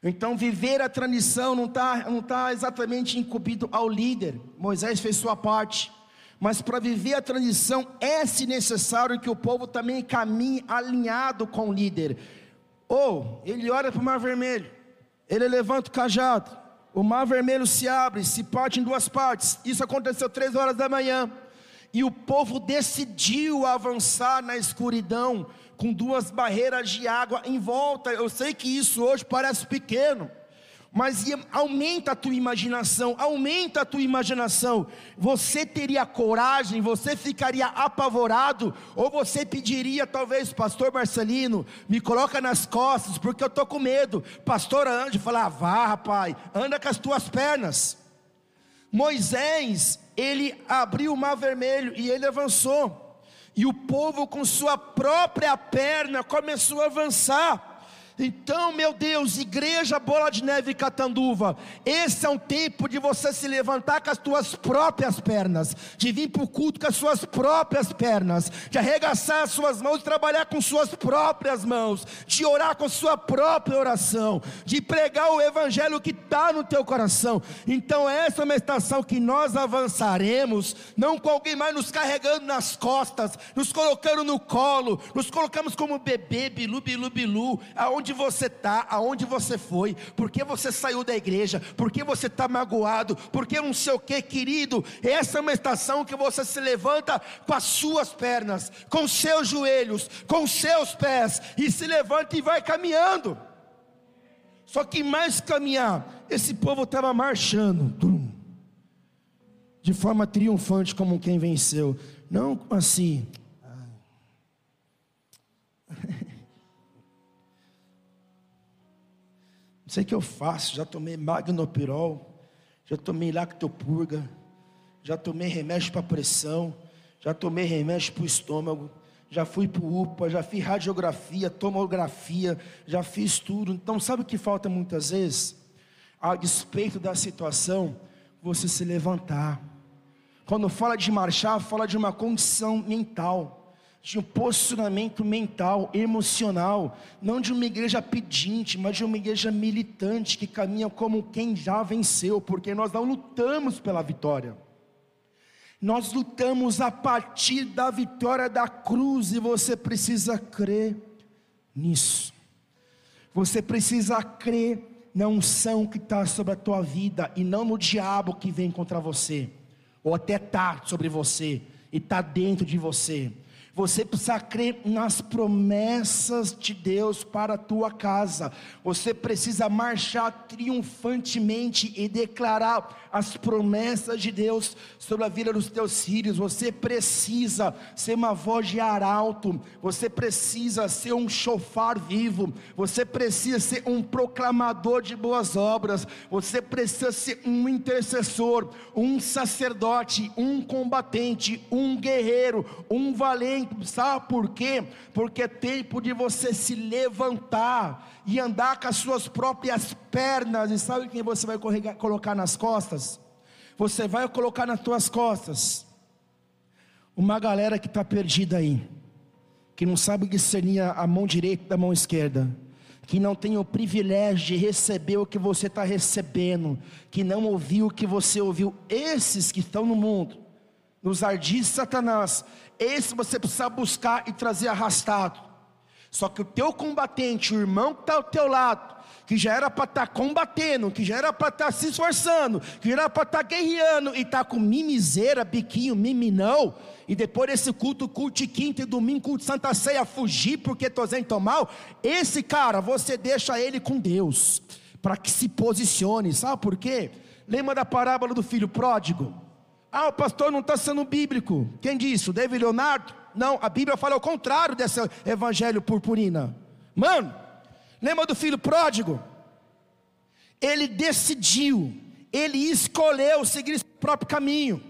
Então, viver a transição não está não tá exatamente incumbido ao líder, Moisés fez sua parte, mas para viver a transição é-se necessário que o povo também caminhe alinhado com o líder. Ou, ele olha para o mar vermelho, ele levanta o cajado, o mar vermelho se abre, se parte em duas partes. Isso aconteceu três horas da manhã. E o povo decidiu avançar na escuridão, com duas barreiras de água em volta. Eu sei que isso hoje parece pequeno, mas aumenta a tua imaginação, aumenta a tua imaginação. Você teria coragem, você ficaria apavorado, ou você pediria, talvez, Pastor Marcelino, me coloca nas costas, porque eu estou com medo. Pastor Anjo, falar, ah, vá, rapaz, anda com as tuas pernas. Moisés, ele abriu o mar vermelho e ele avançou. E o povo, com sua própria perna, começou a avançar. Então, meu Deus, igreja Bola de Neve Catanduva, esse é um tempo de você se levantar com as tuas próprias pernas, de vir para o culto com as suas próprias pernas, de arregaçar as suas mãos, de trabalhar com suas próprias mãos, de orar com sua própria oração, de pregar o evangelho que está no teu coração. Então, essa é uma estação que nós avançaremos, não com alguém mais nos carregando nas costas, nos colocando no colo, nos colocamos como bebê, bilu, bilu, bilu, aonde aonde você está, aonde você foi, porque você saiu da igreja, porque você está magoado, porque não sei o que, querido. Essa é uma estação que você se levanta com as suas pernas, com seus joelhos, com seus pés, e se levanta e vai caminhando. Só que mais caminhar, esse povo estava marchando, de forma triunfante, como quem venceu, não assim. Não sei o que eu faço, já tomei magnopirol, já tomei lactopurga, já tomei remédio para pressão, já tomei remédio para o estômago, já fui para o UPA, já fiz radiografia, tomografia, já fiz tudo. Então, sabe o que falta muitas vezes? A despeito da situação, você se levantar. Quando fala de marchar, fala de uma condição mental de um posicionamento mental, emocional, não de uma igreja pedinte, mas de uma igreja militante que caminha como quem já venceu, porque nós não lutamos pela vitória. Nós lutamos a partir da vitória da cruz e você precisa crer nisso. Você precisa crer na unção que está sobre a tua vida e não no diabo que vem contra você, ou até está sobre você e está dentro de você. Você precisa crer nas promessas de Deus para a tua casa. Você precisa marchar triunfantemente e declarar as promessas de Deus sobre a vida dos teus filhos. Você precisa ser uma voz de arauto. Você precisa ser um chofar vivo. Você precisa ser um proclamador de boas obras. Você precisa ser um intercessor, um sacerdote, um combatente, um guerreiro, um valente Sabe por quê? Porque é tempo de você se levantar e andar com as suas próprias pernas. E sabe quem você vai colocar nas costas? Você vai colocar nas suas costas uma galera que está perdida aí, que não sabe discernir a mão direita da mão esquerda que não tem o privilégio de receber o que você está recebendo, que não ouviu o que você ouviu, esses que estão no mundo, nos ardis de Satanás, esse você precisa buscar e trazer arrastado. Só que o teu combatente, o irmão que está ao teu lado, que já era para estar tá combatendo, que já era para estar tá se esforçando, que já era para estar tá guerreando e está com mimiseira, biquinho, miminão, e depois desse culto, culto quinta e domingo, culto Santa Ceia, fugir porque tô zento mal, esse cara, você deixa ele com Deus, para que se posicione, sabe por quê? Lembra da parábola do filho pródigo? Ah, o pastor não está sendo bíblico. Quem disse? O David Leonardo? Não, a Bíblia fala o contrário desse evangelho purpurina. Mano, lembra do filho pródigo? Ele decidiu, ele escolheu seguir esse próprio caminho.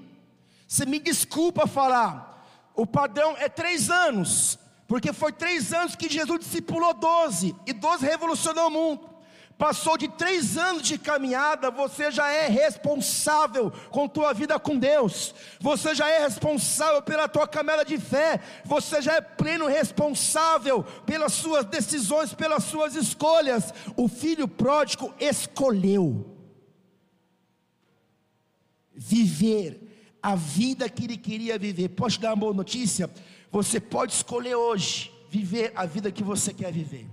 Você me desculpa falar, o padrão é três anos, porque foi três anos que Jesus discipulou doze, e doze revolucionou o mundo passou de três anos de caminhada, você já é responsável com tua vida com Deus, você já é responsável pela tua caminhada de fé, você já é pleno responsável pelas suas decisões, pelas suas escolhas. O filho pródigo escolheu viver a vida que ele queria viver. Posso dar uma boa notícia? Você pode escolher hoje viver a vida que você quer viver.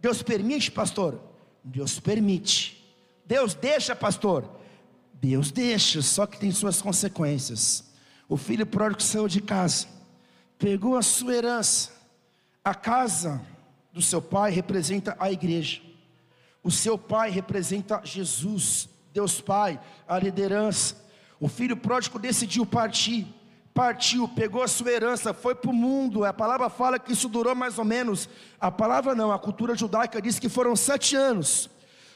Deus permite, pastor? Deus permite. Deus deixa, pastor? Deus deixa, só que tem suas consequências. O filho pródigo saiu de casa, pegou a sua herança. A casa do seu pai representa a igreja. O seu pai representa Jesus, Deus Pai, a liderança. O filho pródigo decidiu partir partiu, pegou a sua herança, foi para o mundo. A palavra fala que isso durou mais ou menos. A palavra não, a cultura judaica diz que foram sete anos,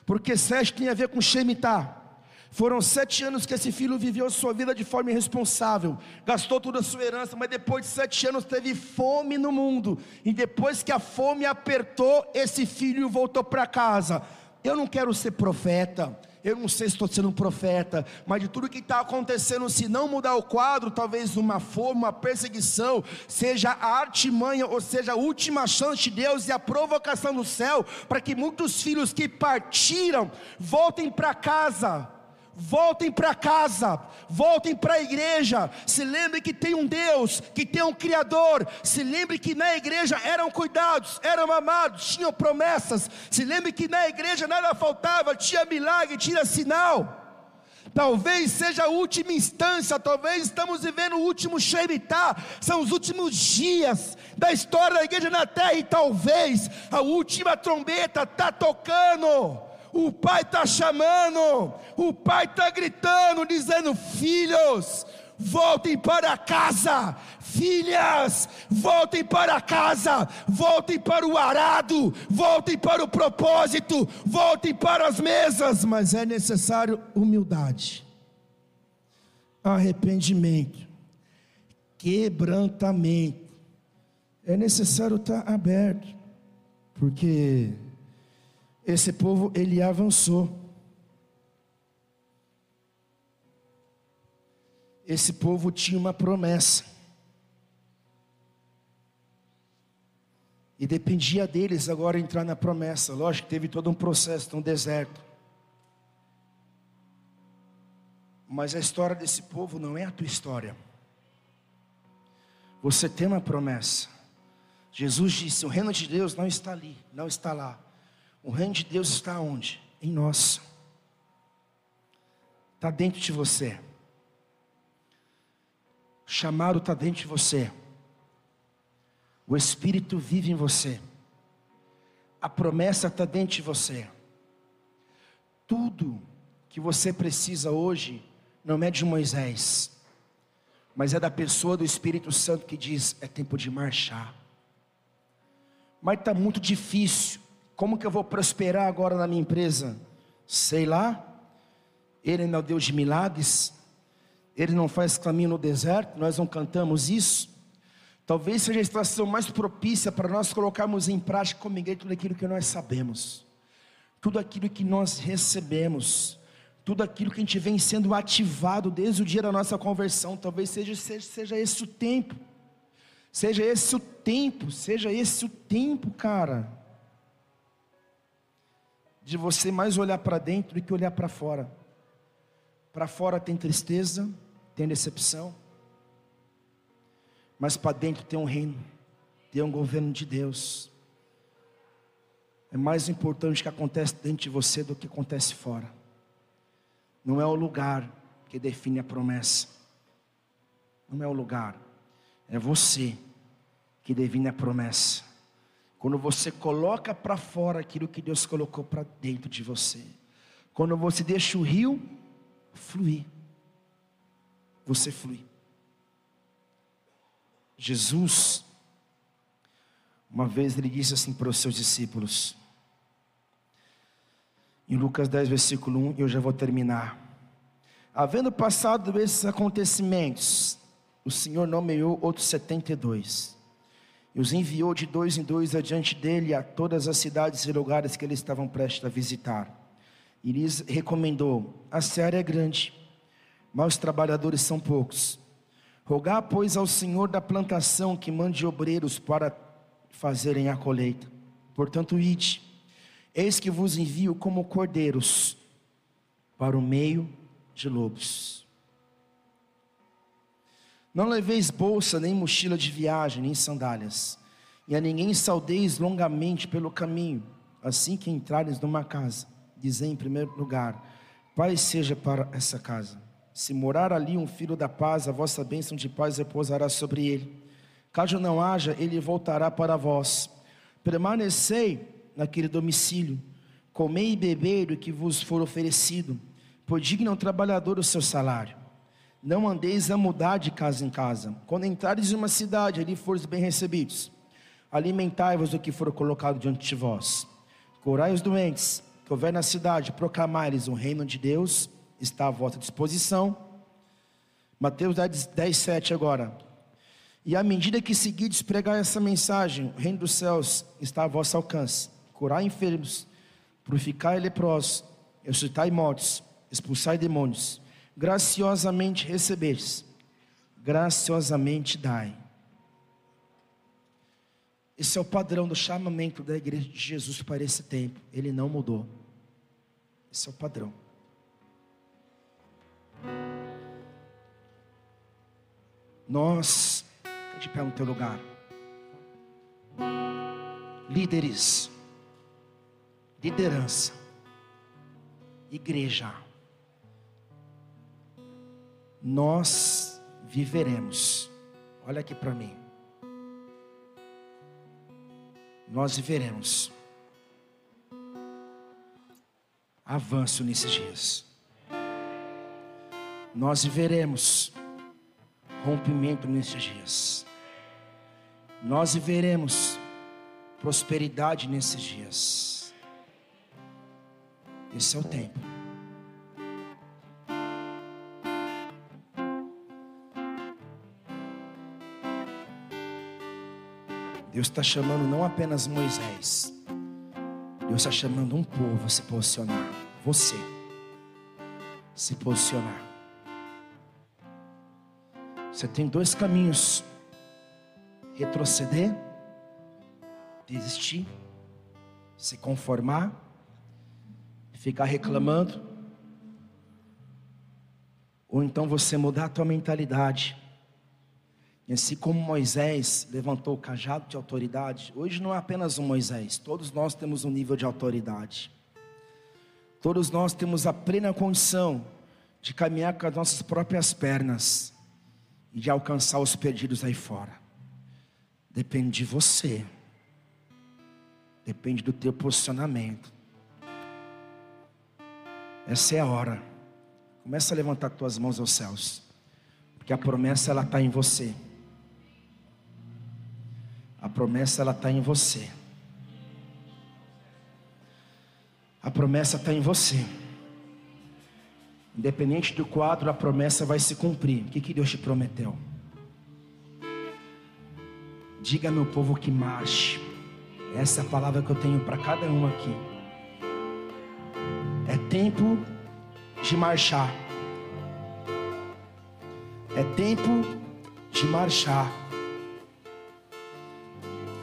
porque sete tem a ver com Shemitah. Foram sete anos que esse filho viveu sua vida de forma irresponsável, gastou toda a sua herança, mas depois de sete anos teve fome no mundo, e depois que a fome apertou, esse filho voltou para casa. Eu não quero ser profeta, eu não sei se estou sendo um profeta, mas de tudo que está acontecendo, se não mudar o quadro, talvez uma fome, uma perseguição, seja a artimanha, ou seja, a última chance de Deus e a provocação do céu, para que muitos filhos que partiram voltem para casa voltem para casa, voltem para a igreja. Se lembre que tem um Deus, que tem um Criador. Se lembre que na igreja eram cuidados, eram amados, tinham promessas. Se lembre que na igreja nada faltava, tinha milagre, tinha sinal. Talvez seja a última instância, talvez estamos vivendo o último Shemitah, são os últimos dias da história da igreja na terra, e talvez a última trombeta está tocando o pai está chamando, o pai está gritando, dizendo: Filhos, voltem para casa, filhas, voltem para casa, voltem para o arado, voltem para o propósito, voltem para as mesas, mas é necessário humildade, arrependimento, quebrantamento, é necessário estar aberto, porque esse povo ele avançou. Esse povo tinha uma promessa. E dependia deles agora entrar na promessa. Lógico que teve todo um processo no deserto. Mas a história desse povo não é a tua história. Você tem uma promessa. Jesus disse: o reino de Deus não está ali, não está lá. O reino de Deus está onde? Em nós. Está dentro de você. O chamado está dentro de você. O Espírito vive em você. A promessa está dentro de você. Tudo que você precisa hoje não é de Moisés, mas é da pessoa do Espírito Santo que diz: é tempo de marchar. Mas está muito difícil. Como que eu vou prosperar agora na minha empresa? Sei lá. Ele não é o Deus de milagres. Ele não faz caminho no deserto. Nós não cantamos isso. Talvez seja a situação mais propícia para nós colocarmos em prática como igreja tudo aquilo que nós sabemos, tudo aquilo que nós recebemos, tudo aquilo que a gente vem sendo ativado desde o dia da nossa conversão. Talvez seja, seja, seja esse o tempo, seja esse o tempo, seja esse o tempo, cara de você mais olhar para dentro do que olhar para fora. Para fora tem tristeza, tem decepção, mas para dentro tem um reino, tem um governo de Deus. É mais importante o que acontece dentro de você do que acontece fora. Não é o lugar que define a promessa. Não é o lugar. É você que define a promessa. Quando você coloca para fora aquilo que Deus colocou para dentro de você. Quando você deixa o rio fluir. Você flui. Jesus, uma vez ele disse assim para os seus discípulos, em Lucas 10, versículo 1, eu já vou terminar. Havendo passado esses acontecimentos, o Senhor nomeou outros 72 e os enviou de dois em dois adiante dele a todas as cidades e lugares que eles estavam prestes a visitar. E lhes recomendou: A seara é grande, mas os trabalhadores são poucos. Rogar, pois, ao Senhor da plantação que mande obreiros para fazerem a colheita. Portanto, ide, eis que vos envio como cordeiros para o meio de lobos. Não leveis bolsa, nem mochila de viagem, nem sandálias. E a ninguém saudeis longamente pelo caminho. Assim que entrares numa casa, dizei em primeiro lugar: Paz seja para essa casa. Se morar ali um filho da paz, a vossa bênção de paz repousará sobre ele. Caso não haja, ele voltará para vós. Permanecei naquele domicílio, comei e bebei do que vos for oferecido, pois digno é trabalhador o seu salário. Não andeis a mudar de casa em casa. Quando entrares em uma cidade, ali fores bem recebidos. Alimentai-vos do que for colocado diante de vós. Curai os doentes que houver na cidade, proclamai-lhes o reino de Deus, está à vossa disposição. Mateus 10, 10, 7 agora. E à medida que seguides pregar essa mensagem, o reino dos céus está a vosso alcance. Curai enfermos, purificai leprosos, ressuscitai mortos, expulsai demônios graciosamente recebestes, graciosamente dai. Esse é o padrão do chamamento da igreja de Jesus para esse tempo. Ele não mudou. Esse é o padrão. Nós, de pé no teu lugar, líderes, liderança, igreja, nós viveremos, olha aqui para mim, nós viveremos avanço nesses dias, nós viveremos rompimento nesses dias. Nós viveremos prosperidade nesses dias. Esse é o tempo. Deus está chamando não apenas Moisés, Deus está chamando um povo a se posicionar. Você se posicionar. Você tem dois caminhos: retroceder, desistir, se conformar, ficar reclamando, ou então você mudar a tua mentalidade. E assim como Moisés levantou o cajado de autoridade, hoje não é apenas um Moisés, todos nós temos um nível de autoridade. Todos nós temos a plena condição de caminhar com as nossas próprias pernas e de alcançar os perdidos aí fora. Depende de você. Depende do teu posicionamento. Essa é a hora. Começa a levantar tuas mãos aos céus. Porque a promessa ela está em você. A promessa ela está em você. A promessa está em você. Independente do quadro, a promessa vai se cumprir. O que, que Deus te prometeu? Diga meu povo que marche. Essa é a palavra que eu tenho para cada um aqui. É tempo de marchar. É tempo de marchar.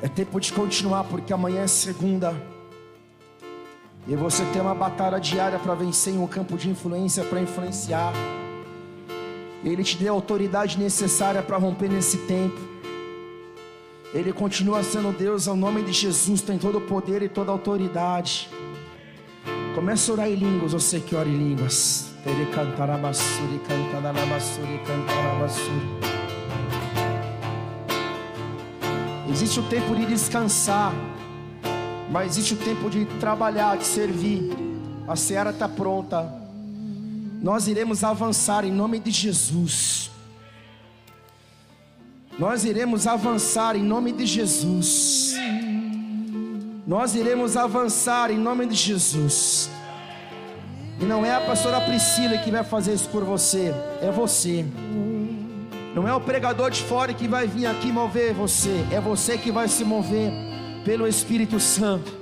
É tempo de continuar, porque amanhã é segunda. E você tem uma batalha diária para vencer em um campo de influência para influenciar. Ele te deu a autoridade necessária para romper nesse tempo. Ele continua sendo Deus, ao nome de Jesus tem todo o poder e toda a autoridade. Começa a orar em línguas, você que ora em línguas. Existe o tempo de descansar. Mas existe o tempo de trabalhar, de servir. A seara está pronta. Nós iremos avançar em nome de Jesus. Nós iremos avançar em nome de Jesus. Nós iremos avançar em nome de Jesus. E não é a pastora Priscila que vai fazer isso por você, é você. Não é o pregador de fora que vai vir aqui mover você, é você que vai se mover pelo Espírito Santo,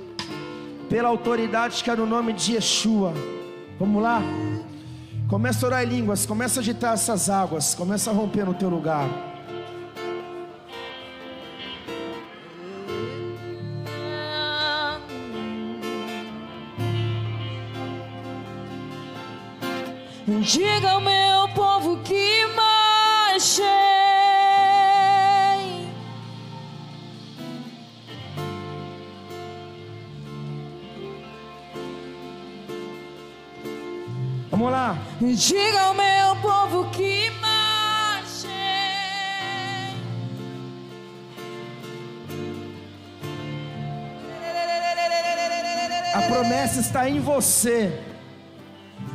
pela autoridade que é no nome de Yeshua. Vamos lá? Começa a orar em línguas, começa a agitar essas águas, começa a romper no teu lugar. Diga ao meu Diga ao meu povo que marche. A promessa está em você.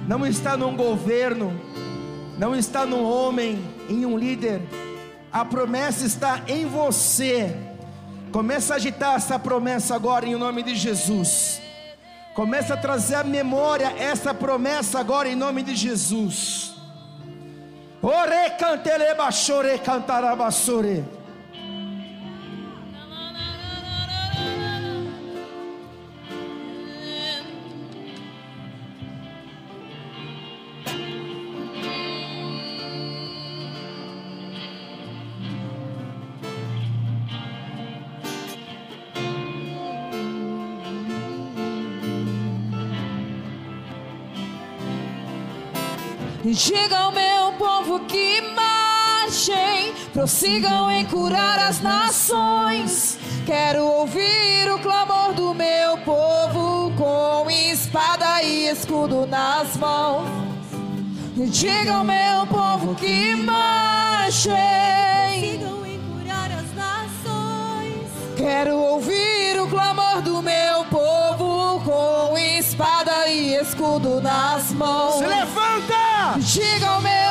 Não está num governo, não está num homem, em um líder. A promessa está em você. Começa a agitar essa promessa agora em nome de Jesus. Começa a trazer à memória essa promessa agora em nome de Jesus. Ore canteleba chore cantarabasore. Diga ao meu povo que marchem, prossigam em curar as nações. Quero ouvir o clamor do meu povo com espada e escudo nas mãos. Diga ao meu povo que marchem. Sigam em curar as nações. Quero ouvir o clamor do meu povo com espada e escudo nas mãos. Se levanta! Diga ao meu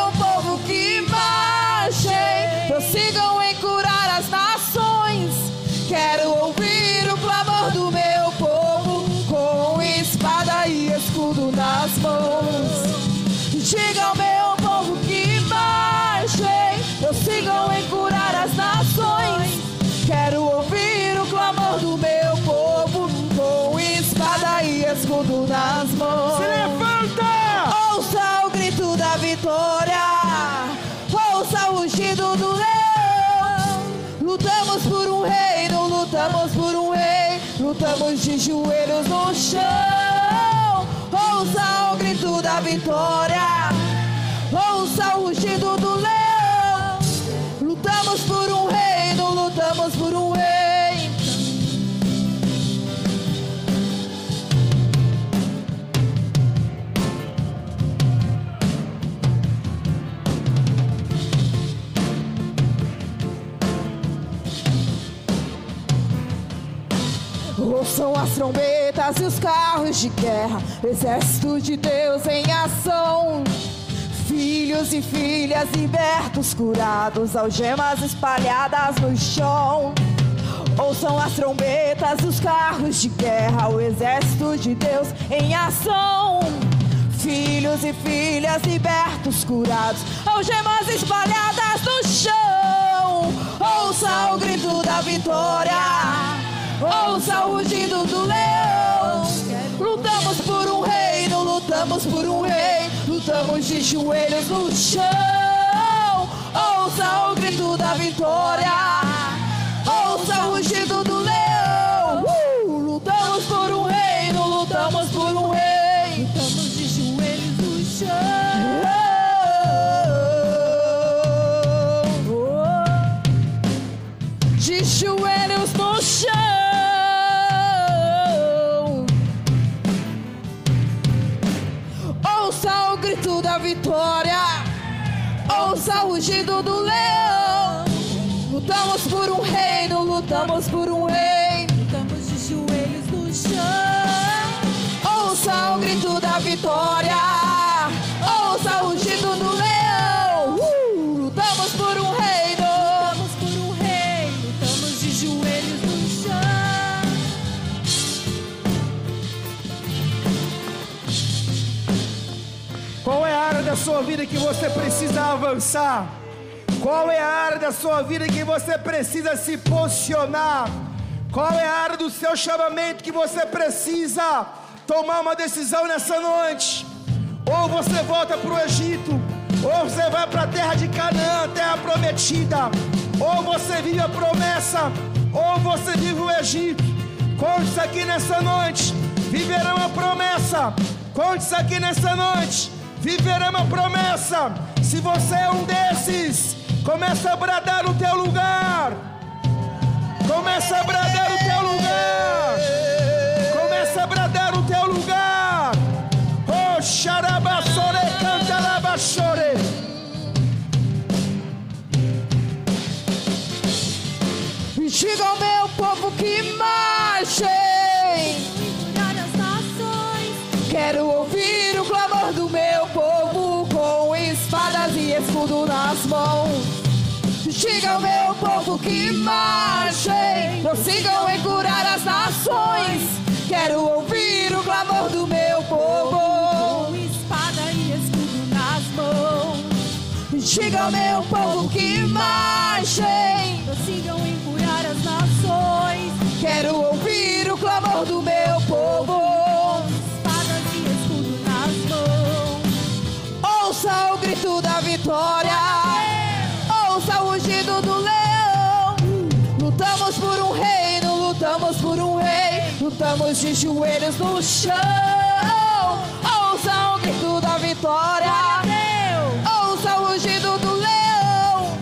lutamos de joelhos no chão. Ouça o grito da vitória, Ouçam as trombetas e os carros de guerra, exército de Deus em ação. Filhos e filhas libertos, curados, algemas espalhadas no chão. Ouçam as trombetas e os carros de guerra, o exército de Deus em ação. Filhos e filhas libertos, curados, algemas espalhadas no chão. Ouça o grito da vitória. Ouça o rugido do leão. Lutamos por um reino, lutamos por um rei. Lutamos de joelhos no chão. Ouça o grito da vitória. Ouça o rugido do leão. O rugido do leão. Lutamos por um reino, lutamos por um rei. Estamos de joelhos no chão. Ouça o grito da vitória. Sua vida que você precisa avançar? Qual é a área da sua vida que você precisa se posicionar? Qual é a área do seu chamamento que você precisa tomar uma decisão nessa noite? Ou você volta para o Egito, ou você vai para a terra de Canaã, terra prometida, ou você vive a promessa, ou você vive o Egito. Conte aqui nessa noite, viverão a promessa. Conte aqui nessa noite, viverão a promessa. Se você é um desses, começa a bradar no teu lugar. Começa a bradar no teu lugar. Começa a bradar no teu lugar. Oh, xarabassore, labachore. Diga ao meu povo que marchem. Quero ouvir o clamor do meu povo com espadas e escudo nas mãos. Diga ao meu povo que marchem, prossigam em curar as nações. Quero ouvir o clamor do meu povo. Com espada e escudo nas mãos. Diga ao meu povo que marchem. Prossigam em curar as nações. Quero ouvir o clamor do meu todos de joelhos no chão. Ouça o grito da vitória. Ouça o rugido do leão.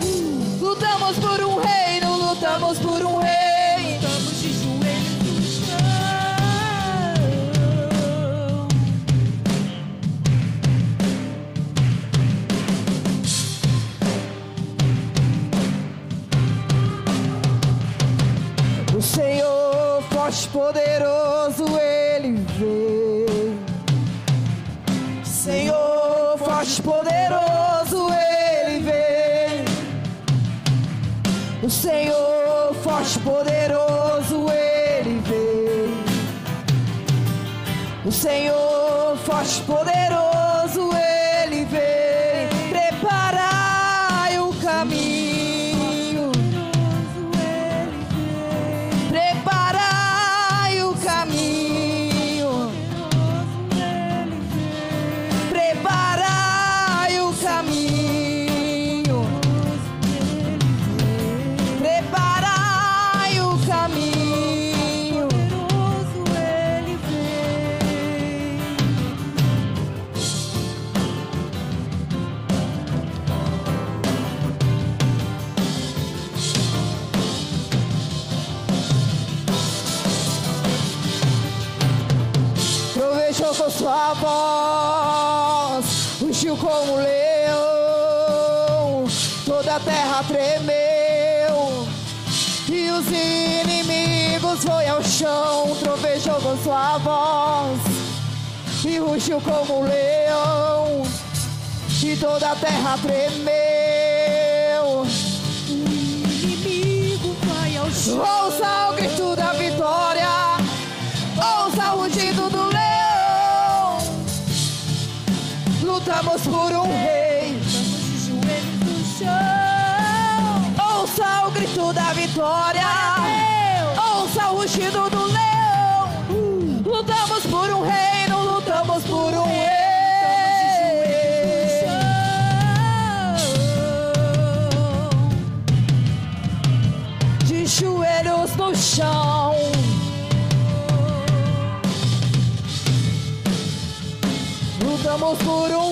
Lutamos por um reino, lutamos por um rei. Lutamos de joelhos no chão. O Senhor forte, poderoso O Senhor, forte poderoso ele vem. O Senhor, voz, rugiu como um leão, toda a terra tremeu, e os inimigos foi ao chão. Trovejou com sua voz, e rugiu como um leão, e toda a terra tremeu. Inimigo vai ao chão. Ouça o grito da vitória, ouça o rugido do Lutamos por um rei. De joelhos no chão. Ouça o grito da vitória, ouça o rugido do leão. Lutamos por um reino, lutamos por um rei. De joelhos no chão. Lutamos por um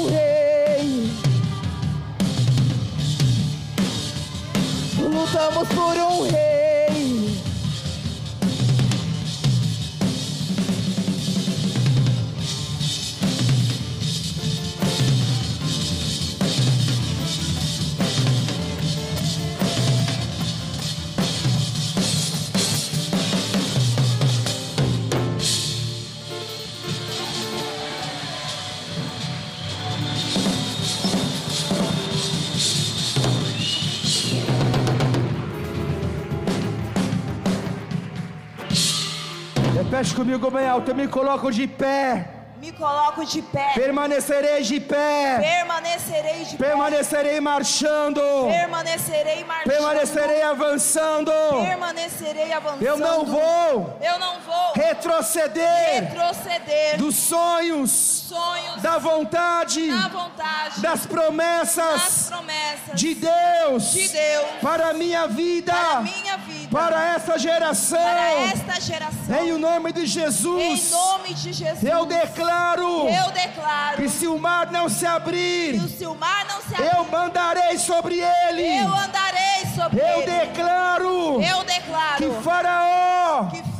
comigo bem alto, eu me coloco de pé, Me coloco de pé. permanecerei de pé, Permanecerei de pé. permanecerei marchando, Permanecerei marchando. permanecerei avançando. Permanecerei avançando. Eu não vou Eu não vou retroceder retroceder dos sonhos, sonhos da vontade, na vontade das das promessas promessas de Deus de Deus para a minha vida, para a minha vida, para essa geração. para esta geração. Em nome de Em Jesus, nome de Jesus. eu declaro eu declaro que se o mar não se que abrir, o mar não se abrir, eu mandarei sobre ele. eu andarei sobre Eu ele. declaro eu declaro que Faraó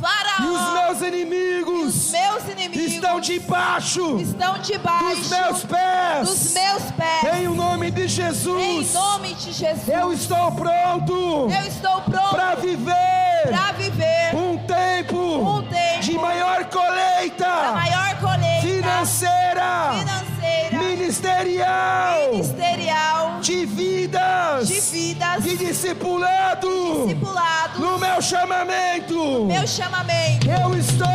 que e Faraó os meus inimigos os meus inimigos estão debaixo estão debaixo dos meus pés. dos meus pés. Em nome de Em Jesus, nome de Jesus. eu estou pronto Eu estou pronto para viver para viver um tempo Um tempo de maior colheita maior colheita financeira, financeira, ministerial, ministerial, de vidas, de vidas, de discipulado, discipulado, no meu chamamento. meu chamamento. Eu estou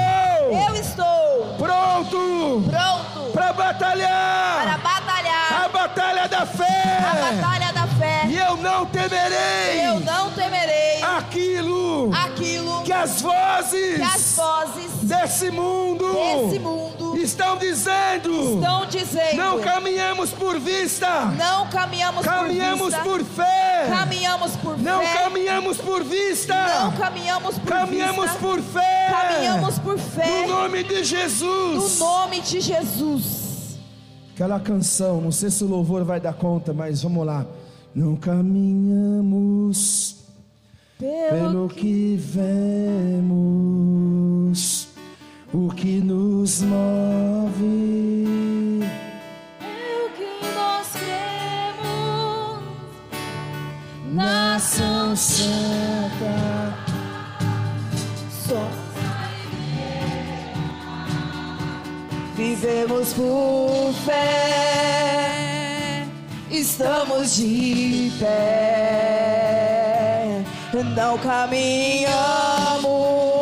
Eu estou pronto pronto para batalhar para batalhar a batalha da a fé. batalha da fé. E eu não temerei Eu não temerei aquilo aquilo que as vozes que as vozes desse mundo desse mundo estão dizendo. estão dizendo. Não caminhamos por vista, Não caminhamos, caminhamos por vista. por fé. Caminhamos por Não fé. caminhamos por vista, Não caminhamos por caminhamos vista. por fé. Caminhamos por fé. No nome de No Jesus. nome de Jesus. Aquela canção, não sei se o louvor vai dar conta, mas vamos lá. Não caminhamos pelo que vemos, o que nos move. É o que nós cremos. Nação santa, Só vivemos por fé, estamos de pé, não caminhamos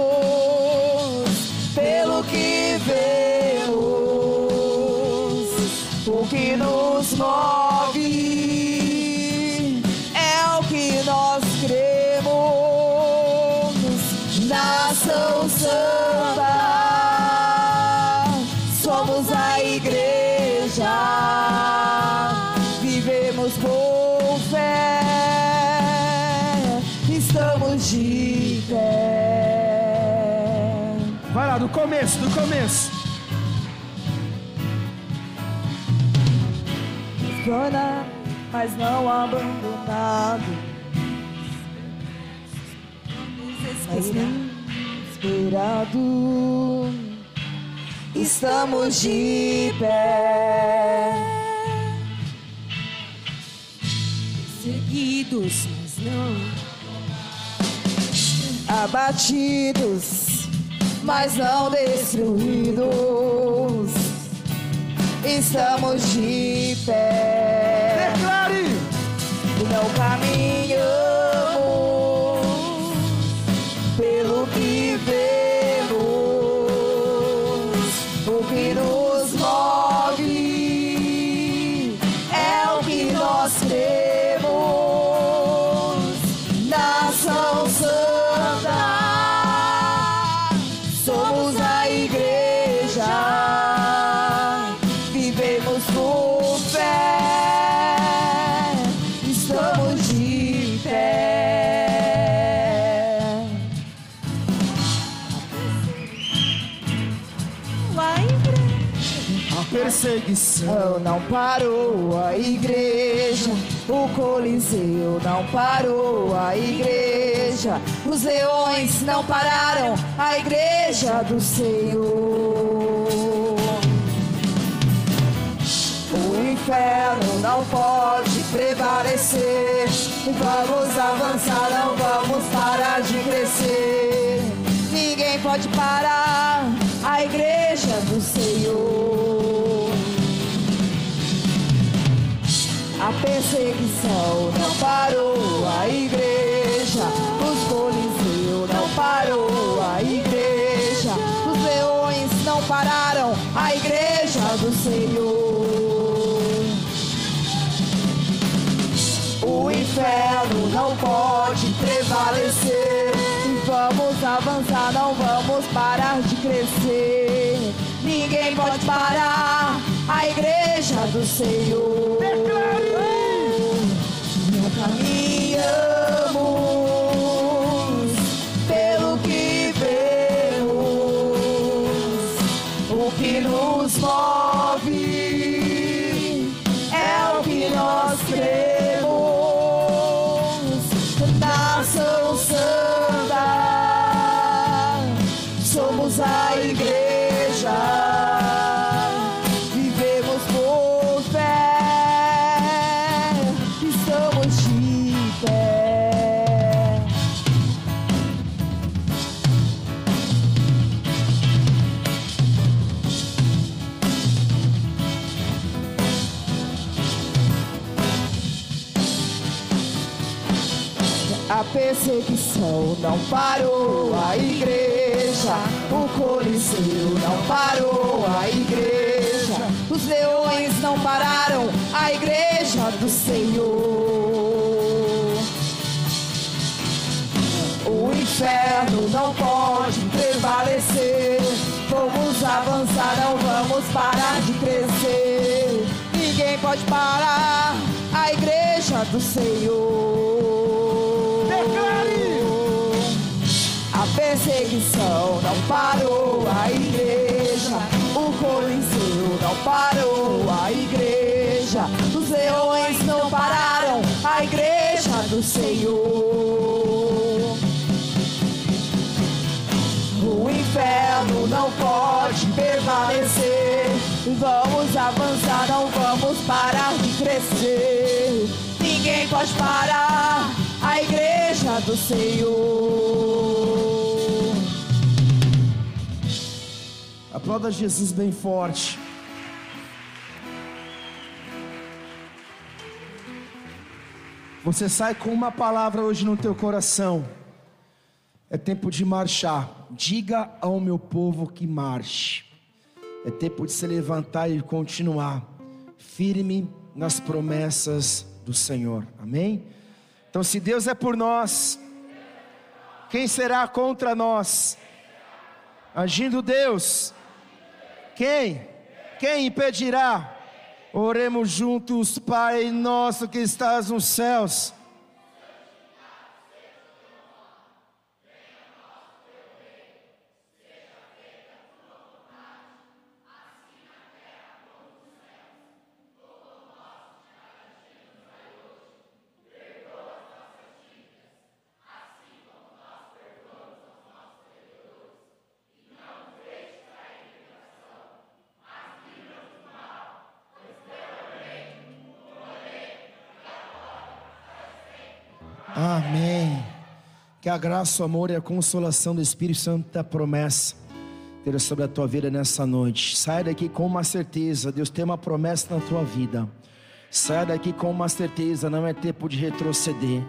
Escona, mas não abandonado. Mas esperado. Estamos de pé. Seguidos, mas não. abatidos, mas não destruídos. Estamos de pé, Declare! não caminhamos pelo que vemos, perseguição. Não parou a igreja, o Coliseu não parou a igreja, os leões não pararam a igreja do Senhor. O inferno não pode prevalecer. Vamos avançar, não vamos parar de crescer. Ninguém pode parar a igreja do Senhor. A perseguição não parou a igreja, os coliseus não parou a igreja, os leões não pararam a igreja do Senhor. O inferno não pode prevalecer. Vamos avançar, não vamos parar de crescer. Ninguém pode parar a igreja do Senhor. Não perseguição não parou a igreja, o Coliseu não parou a igreja, os leões não pararam a igreja do Senhor. O inferno não pode prevalecer. Vamos avançar, não vamos parar de crescer. Ninguém pode parar a igreja do Senhor. Não parou a igreja. O Coliseu não parou a igreja. Os leões não pararam a igreja do Senhor. O inferno não pode permanecer. Vamos avançar, não vamos parar de crescer. Ninguém pode parar a igreja do Senhor. Aplauda Jesus bem forte. Você sai com uma palavra hoje no teu coração. É tempo de marchar. Diga ao meu povo que marche. É tempo de se levantar e continuar firme nas promessas do Senhor. Amém? Então, se Deus é por nós, quem será contra nós? Agindo Deus, quem? Quem impedirá? Oremos juntos, Pai nosso que estás nos céus. Que a graça, o amor e a consolação do Espírito Santo da promessa esteja sobre a tua vida nessa noite. Sai daqui com uma certeza, Deus tem uma promessa na tua vida. Sai daqui com uma certeza, não é tempo de retroceder.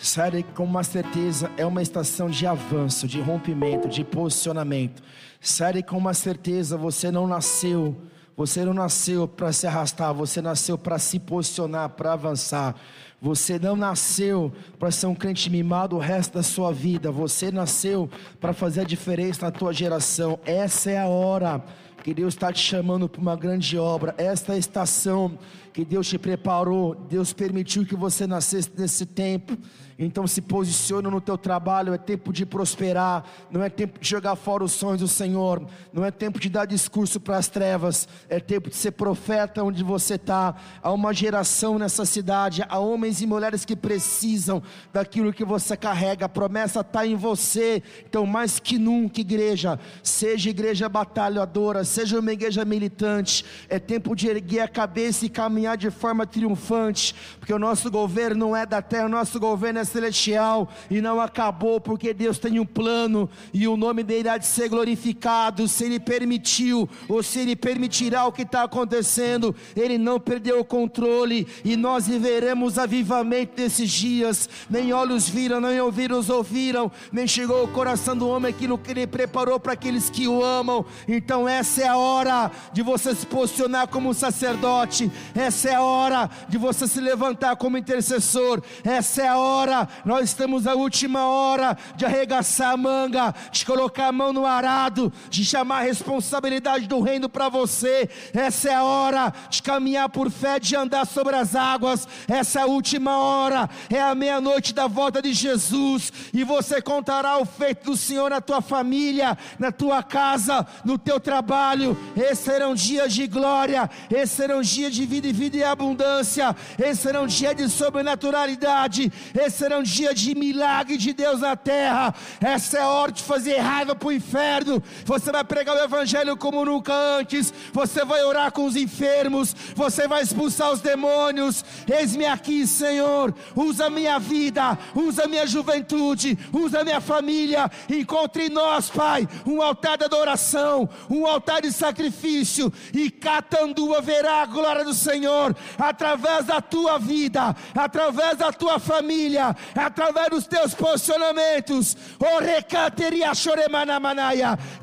Sai daqui com uma certeza, é uma estação de avanço, de rompimento, de posicionamento. Sai daqui com uma certeza, você não nasceu você não nasceu para se arrastar, você nasceu para se posicionar, para avançar. Você não nasceu para ser um crente mimado o resto da sua vida. Você nasceu para fazer a diferença na tua geração. Essa é a hora que Deus está te chamando para uma grande obra. Esta é estação que Deus te preparou. Deus permitiu que você nascesse nesse tempo. Então se posiciona no teu trabalho, é tempo de prosperar, não é tempo de jogar fora os sonhos do Senhor, não é tempo de dar discurso para as trevas, é tempo de ser profeta onde você está. Há uma geração nessa cidade, há homens e mulheres que precisam daquilo que você carrega, a promessa está em você. Então, mais que nunca, igreja, seja igreja batalhadora, seja uma igreja militante, é tempo de erguer a cabeça e caminhar de forma triunfante, porque o nosso governo não é da terra, o nosso governo é celestial e não acabou, porque Deus tem um plano e o nome dele há de ser glorificado. Se ele permitiu ou se ele permitirá o que está acontecendo, ele não perdeu o controle e nós viveremos avivamento desses dias. Nem olhos viram, nem ouvidos ouviram, nem chegou o coração do homem aquilo que ele preparou para aqueles que o amam. Então, essa é a hora de você se posicionar como sacerdote, essa é a hora de você se levantar como intercessor, essa é a hora nós estamos na última hora de arregaçar a manga, de colocar a mão no arado, de chamar a responsabilidade do reino para você. Essa é a hora de caminhar por fé, de andar sobre as águas. Essa é a última hora, é a meia-noite da volta de Jesus, e você contará o feito do Senhor na tua família, na tua casa, no teu trabalho. Esses serão dias de glória, esses serão dias de vida e vida e abundância, esses serão dias de sobrenaturalidade, esses serão um dia de milagre de Deus na terra. Essa é a hora de fazer raiva para o inferno. Você vai pregar o Evangelho como nunca antes. Você vai orar com os enfermos. Você vai expulsar os demônios. Eis-me aqui, Senhor. Usa minha vida, usa minha juventude, usa minha família. Encontre em nós, Pai, um altar de adoração, um altar de sacrifício. E Catandua verá a glória do Senhor através da tua vida, através da tua família, através dos teus posicionamentos.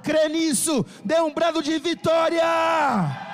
Crê nisso, dê um brado de vitória.